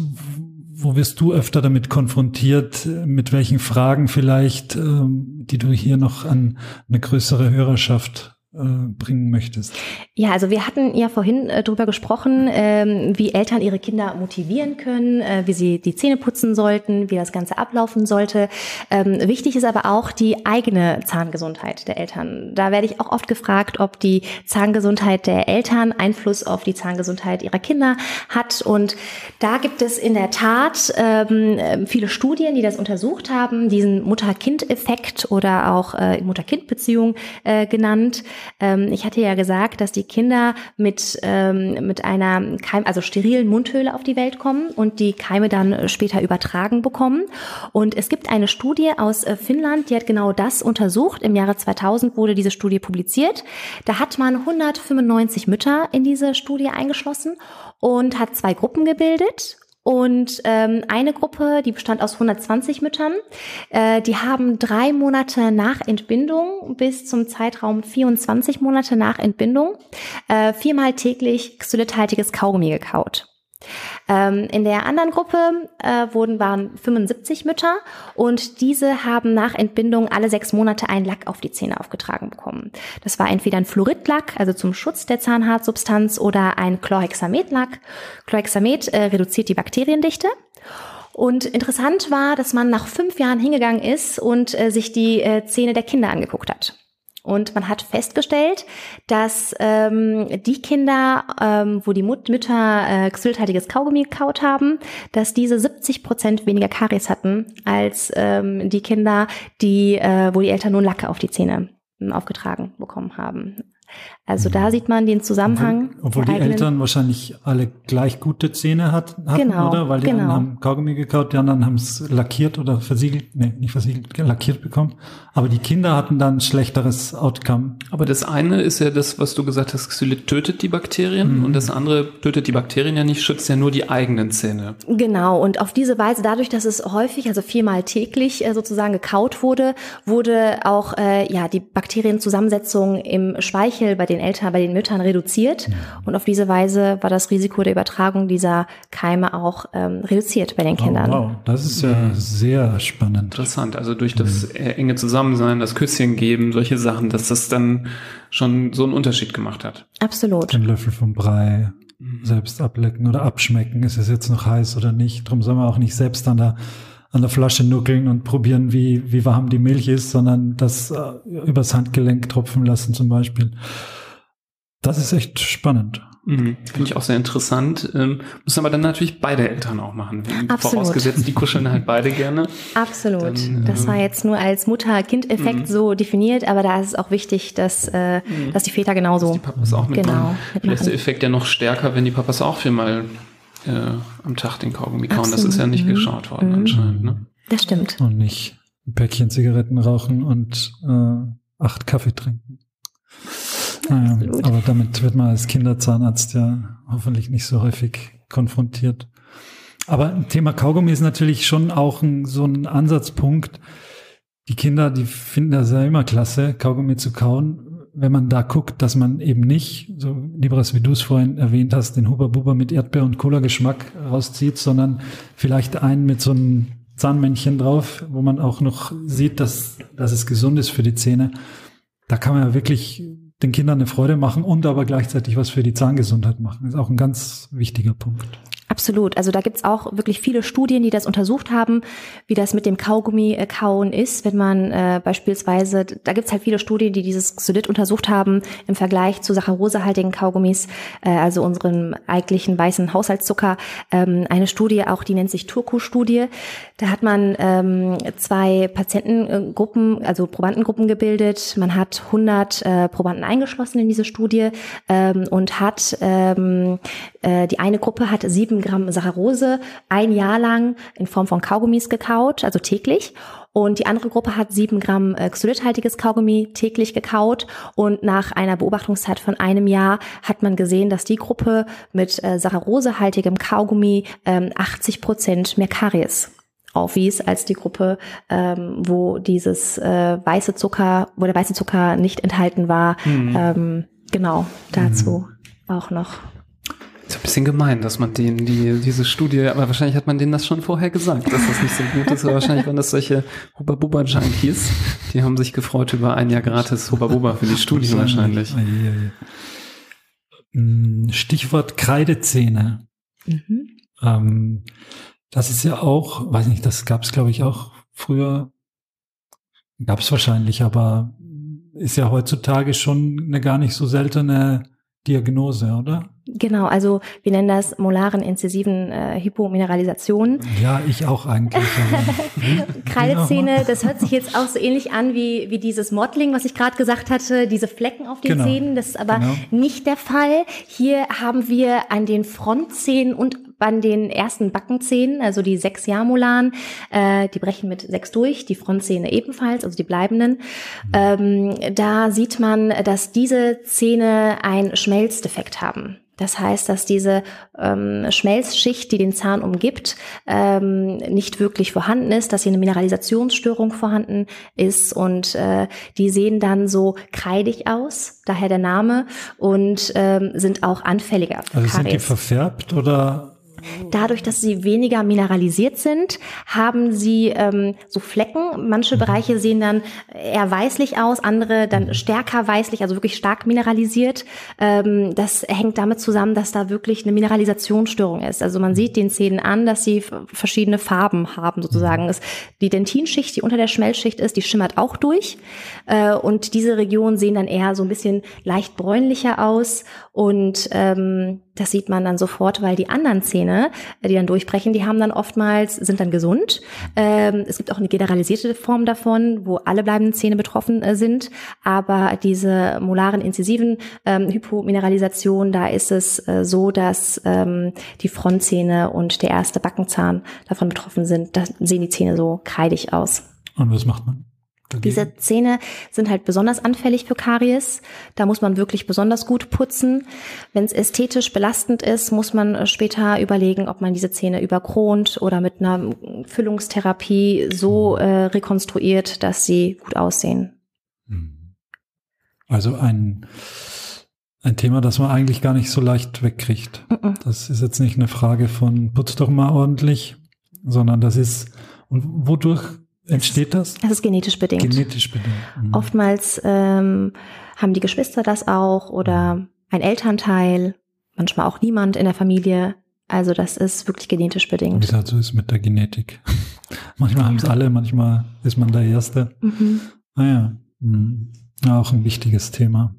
wo wirst du öfter damit konfrontiert, mit welchen Fragen vielleicht, ähm, die du hier noch an eine größere Hörerschaft bringen möchtest? Ja, also wir hatten ja vorhin äh, drüber gesprochen, ähm, wie Eltern ihre Kinder motivieren können, äh, wie sie die Zähne putzen sollten, wie das Ganze ablaufen sollte. Ähm, wichtig ist aber auch die eigene Zahngesundheit der Eltern. Da werde ich auch oft gefragt, ob die Zahngesundheit der Eltern Einfluss auf die Zahngesundheit ihrer Kinder hat. Und da gibt es in der Tat ähm, äh, viele Studien, die das untersucht haben, diesen Mutter-Kind-Effekt oder auch äh, Mutter-Kind-Beziehung äh, genannt. Ähm, ich hatte ja gesagt, dass die Kinder mit, ähm, mit einer Keim, also sterilen Mundhöhle auf die Welt kommen und die Keime dann später übertragen bekommen. Und es gibt eine Studie aus äh, Finnland, die hat genau das untersucht. Im Jahre 2000 wurde diese Studie publiziert. Da hat man 195 Mütter in diese Studie eingeschlossen und hat zwei Gruppen gebildet und ähm, eine Gruppe, die bestand aus 120 Müttern, äh, die haben drei Monate nach Entbindung bis zum Zeitraum 24 Monate nach Entbindung äh, viermal täglich xylithaltiges Kaugummi gekaut. Ähm, in der anderen Gruppe äh, wurden, waren 75 Mütter und diese haben nach Entbindung alle sechs Monate einen Lack auf die Zähne aufgetragen bekommen. Das war entweder ein Fluoridlack, also zum Schutz der Zahnhartsubstanz, oder ein Chlorhexametlack. Chlorhexamet äh, reduziert die Bakteriendichte. Und interessant war, dass man nach fünf Jahren hingegangen ist und äh, sich die äh, Zähne der Kinder angeguckt hat. Und man hat festgestellt, dass ähm, die Kinder, ähm, wo die Mut Mütter äh, xylithaltiges Kaugummi gekaut haben, dass diese 70 Prozent weniger Karies hatten als ähm, die Kinder, die, äh, wo die Eltern nur Lacke auf die Zähne ähm, aufgetragen bekommen haben. Also da mhm. sieht man den Zusammenhang. Obwohl, obwohl die Eltern wahrscheinlich alle gleich gute Zähne hat, hatten, genau, oder? Weil die genau. einen haben Kaugummi gekaut, die anderen haben es lackiert oder versiegelt, nee, nicht versiegelt, lackiert bekommen. Aber die Kinder hatten dann ein schlechteres Outcome. Aber das eine ist ja das, was du gesagt hast, Xylit tötet die Bakterien mhm. und das andere tötet die Bakterien ja nicht, schützt ja nur die eigenen Zähne. Genau, und auf diese Weise, dadurch, dass es häufig, also viermal täglich äh, sozusagen gekaut wurde, wurde auch äh, ja die Bakterienzusammensetzung im Speichel bei den Eltern, bei den Müttern reduziert. Und auf diese Weise war das Risiko der Übertragung dieser Keime auch ähm, reduziert bei den Kindern. Oh, wow, das ist ja mhm. sehr spannend. Interessant. Also durch das mhm. enge Zusammensein, das Küsschen geben, solche Sachen, dass das dann schon so einen Unterschied gemacht hat. Absolut. Den Löffel vom Brei mhm. selbst ablecken oder abschmecken. Ist es jetzt noch heiß oder nicht? Darum soll man auch nicht selbst an der an der Flasche nuckeln und probieren, wie, wie warm die Milch ist, sondern das äh, übers Handgelenk tropfen lassen zum Beispiel. Das ist echt spannend. Mhm. Finde ich auch sehr interessant. Ähm, müssen aber dann natürlich beide Eltern auch machen. Absolut. Vorausgesetzt, die kuscheln halt beide gerne. Absolut. Dann, das äh, war jetzt nur als Mutter-Kind-Effekt mhm. so definiert, aber da ist es auch wichtig, dass, äh, mhm. dass die Väter genauso. Dass die Papas auch mitmachen. Genau, mitmachen. ist der Effekt ja noch stärker, wenn die Papas auch viermal äh, am Tag den Kaugummi kauen. Das ist ja nicht geschaut worden mhm. anscheinend. Ne? Das stimmt. Und nicht ein Päckchen Zigaretten rauchen und äh, acht Kaffee trinken. Naja, aber damit wird man als Kinderzahnarzt ja hoffentlich nicht so häufig konfrontiert. Aber Thema Kaugummi ist natürlich schon auch ein, so ein Ansatzpunkt. Die Kinder, die finden das ja immer klasse, Kaugummi zu kauen. Wenn man da guckt, dass man eben nicht, so lieberes wie du es vorhin erwähnt hast, den Huber Buber mit Erdbeer- und Cola-Geschmack rauszieht, sondern vielleicht einen mit so einem Zahnmännchen drauf, wo man auch noch sieht, dass, dass es gesund ist für die Zähne. Da kann man ja wirklich den Kindern eine Freude machen und aber gleichzeitig was für die Zahngesundheit machen. Das ist auch ein ganz wichtiger Punkt. Absolut. Also da gibt's auch wirklich viele Studien, die das untersucht haben, wie das mit dem Kaugummi-Kauen ist, wenn man äh, beispielsweise, da gibt's halt viele Studien, die dieses Xylit untersucht haben im Vergleich zu saccharosehaltigen Kaugummis, äh, also unserem eigentlichen weißen Haushaltszucker. Ähm, eine Studie auch, die nennt sich Turku-Studie. Da hat man ähm, zwei Patientengruppen, also Probandengruppen gebildet. Man hat 100 äh, Probanden eingeschlossen in diese Studie ähm, und hat ähm, äh, die eine Gruppe hat sieben 7 Gramm Saccharose ein Jahr lang in Form von Kaugummis gekaut, also täglich. Und die andere Gruppe hat 7 Gramm äh, xylithaltiges Kaugummi täglich gekaut. Und nach einer Beobachtungszeit von einem Jahr hat man gesehen, dass die Gruppe mit äh, saccharosehaltigem Kaugummi ähm, 80 Prozent mehr Karies aufwies als die Gruppe, ähm, wo dieses äh, weiße Zucker, wo der weiße Zucker nicht enthalten war. Mhm. Ähm, genau, dazu mhm. auch noch ein bisschen gemein, dass man denen die, diese Studie, aber wahrscheinlich hat man denen das schon vorher gesagt, dass das nicht so gut ist. Aber wahrscheinlich waren das solche Huba Buba Junkies, die haben sich gefreut über ein Jahr gratis Huba Buba für die Studie wahrscheinlich. Mm, Stichwort Kreidezähne. Mhm. Ähm, das ist ja auch, weiß nicht, das gab es glaube ich auch früher, gab es wahrscheinlich, aber ist ja heutzutage schon eine gar nicht so seltene Diagnose, oder? Genau, also wir nennen das molaren inzisiven äh, Hypomineralisation. Ja, ich auch eigentlich. Kreidezähne, das hört sich jetzt auch so ähnlich an wie, wie dieses Mottling, was ich gerade gesagt hatte, diese Flecken auf den genau. Zähnen. Das ist aber genau. nicht der Fall. Hier haben wir an den Frontzähnen und an den ersten Backenzähnen, also die sechs Jahrmolaren, äh, die brechen mit sechs durch, die Frontzähne ebenfalls, also die bleibenden. Ähm, da sieht man, dass diese Zähne ein Schmelzdefekt haben. Das heißt, dass diese ähm, Schmelzschicht, die den Zahn umgibt, ähm, nicht wirklich vorhanden ist, dass hier eine Mineralisationsstörung vorhanden ist und äh, die sehen dann so kreidig aus, daher der Name, und ähm, sind auch anfälliger. Also sind die verfärbt oder Dadurch, dass sie weniger mineralisiert sind, haben sie ähm, so Flecken. Manche. Bereiche sehen dann eher weißlich aus, andere dann stärker weißlich, also wirklich stark mineralisiert. Ähm, das hängt damit zusammen, dass da wirklich eine Mineralisationsstörung ist. Also man sieht den Zähnen an, dass sie verschiedene Farben haben sozusagen. Mhm. Die Dentinschicht, die unter der Schmelzschicht ist, die schimmert auch durch. Äh, und diese Regionen sehen dann eher so ein bisschen leicht bräunlicher aus und ähm, das sieht man dann sofort, weil die anderen Zähne, die dann durchbrechen, die haben dann oftmals, sind dann gesund. Ähm, es gibt auch eine generalisierte Form davon, wo alle bleibenden Zähne betroffen äh, sind. Aber diese molaren inzisiven ähm, Hypomineralisation, da ist es äh, so, dass ähm, die Frontzähne und der erste Backenzahn davon betroffen sind. Da sehen die Zähne so kreidig aus. Und was macht man? Dagegen? Diese Zähne sind halt besonders anfällig für Karies. Da muss man wirklich besonders gut putzen. Wenn es ästhetisch belastend ist, muss man später überlegen, ob man diese Zähne überkront oder mit einer Füllungstherapie so äh, rekonstruiert, dass sie gut aussehen. Hm. Also ein, ein Thema, das man eigentlich gar nicht so leicht wegkriegt. Mm -mm. Das ist jetzt nicht eine Frage von putz doch mal ordentlich, sondern das ist, und wodurch Entsteht das? Das ist genetisch bedingt. Genetisch bedingt. Mhm. Oftmals ähm, haben die Geschwister das auch oder ein Elternteil, manchmal auch niemand in der Familie. Also das ist wirklich genetisch bedingt. Wie es halt so ist mit der Genetik. manchmal haben es alle, manchmal ist man der Erste. Mhm. Naja, ah mhm. auch ein wichtiges Thema.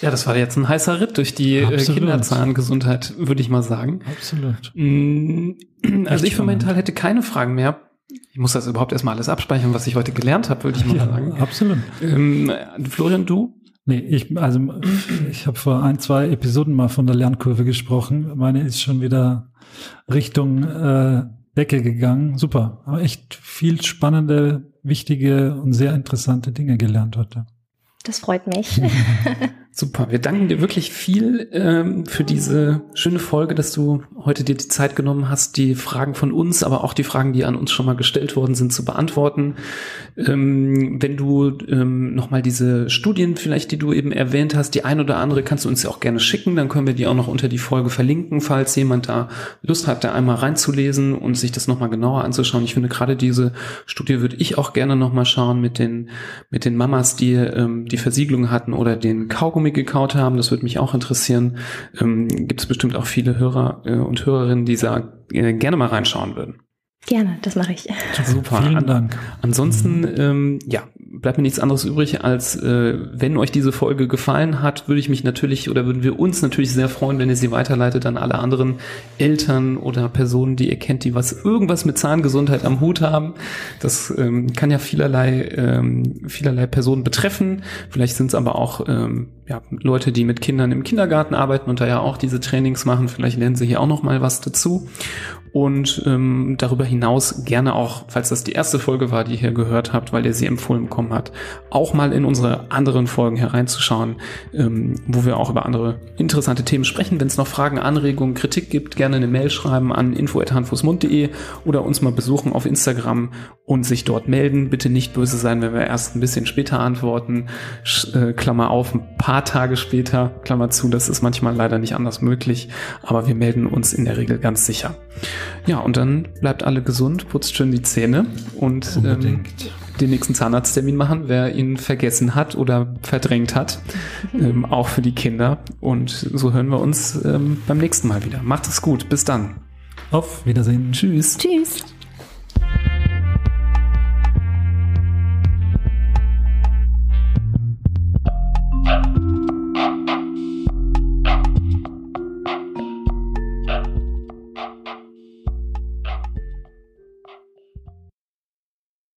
Ja, das war jetzt ein heißer Ritt durch die äh, Absolut. Kinderzahngesundheit, würde ich mal sagen. Absolut. Mm, also ich für meinen Teil hätte keine Fragen mehr. Ich muss das überhaupt erstmal alles abspeichern, was ich heute gelernt habe, würde ich mal ja, sagen. Absolut. Ähm, Florian, du? Nee, ich, also ich habe vor ein, zwei Episoden mal von der Lernkurve gesprochen. Meine ist schon wieder Richtung äh, Decke gegangen. Super. Aber echt viel spannende, wichtige und sehr interessante Dinge gelernt heute. Das freut mich. Super. Wir danken dir wirklich viel ähm, für diese schöne Folge, dass du heute dir die Zeit genommen hast, die Fragen von uns, aber auch die Fragen, die an uns schon mal gestellt worden sind, zu beantworten. Ähm, wenn du ähm, nochmal diese Studien vielleicht, die du eben erwähnt hast, die ein oder andere kannst du uns ja auch gerne schicken, dann können wir die auch noch unter die Folge verlinken, falls jemand da Lust hat, da einmal reinzulesen und sich das nochmal genauer anzuschauen. Ich finde gerade diese Studie würde ich auch gerne nochmal schauen mit den, mit den Mamas, die ähm, die Versiegelung hatten oder den Kaugummi Kaugummi gekaut haben, das würde mich auch interessieren. Ähm, Gibt es bestimmt auch viele Hörer äh, und Hörerinnen, die sagen, äh, gerne mal reinschauen würden. Gerne, das mache ich. Super. Vielen Dank. Ansonsten, ähm, ja, bleibt mir nichts anderes übrig, als äh, wenn euch diese Folge gefallen hat, würde ich mich natürlich oder würden wir uns natürlich sehr freuen, wenn ihr sie weiterleitet an alle anderen Eltern oder Personen, die ihr kennt, die was irgendwas mit Zahngesundheit am Hut haben. Das ähm, kann ja vielerlei ähm, vielerlei Personen betreffen. Vielleicht sind es aber auch ähm, ja, Leute, die mit Kindern im Kindergarten arbeiten und da ja auch diese Trainings machen. Vielleicht lernen sie hier auch noch mal was dazu und ähm, darüber hinaus gerne auch, falls das die erste Folge war, die ihr hier gehört habt, weil ihr sie empfohlen bekommen habt, auch mal in unsere anderen Folgen hereinzuschauen, ähm, wo wir auch über andere interessante Themen sprechen. Wenn es noch Fragen, Anregungen, Kritik gibt, gerne eine Mail schreiben an info@handfußmund.de oder uns mal besuchen auf Instagram und sich dort melden. Bitte nicht böse sein, wenn wir erst ein bisschen später antworten. Sch äh, Klammer auf, ein paar Tage später, Klammer zu, das ist manchmal leider nicht anders möglich, aber wir melden uns in der Regel ganz sicher. Ja, und dann bleibt alle gesund, putzt schön die Zähne und ähm, den nächsten Zahnarzttermin machen, wer ihn vergessen hat oder verdrängt hat. ähm, auch für die Kinder. Und so hören wir uns ähm, beim nächsten Mal wieder. Macht es gut. Bis dann. Auf Wiedersehen. Tschüss. Tschüss.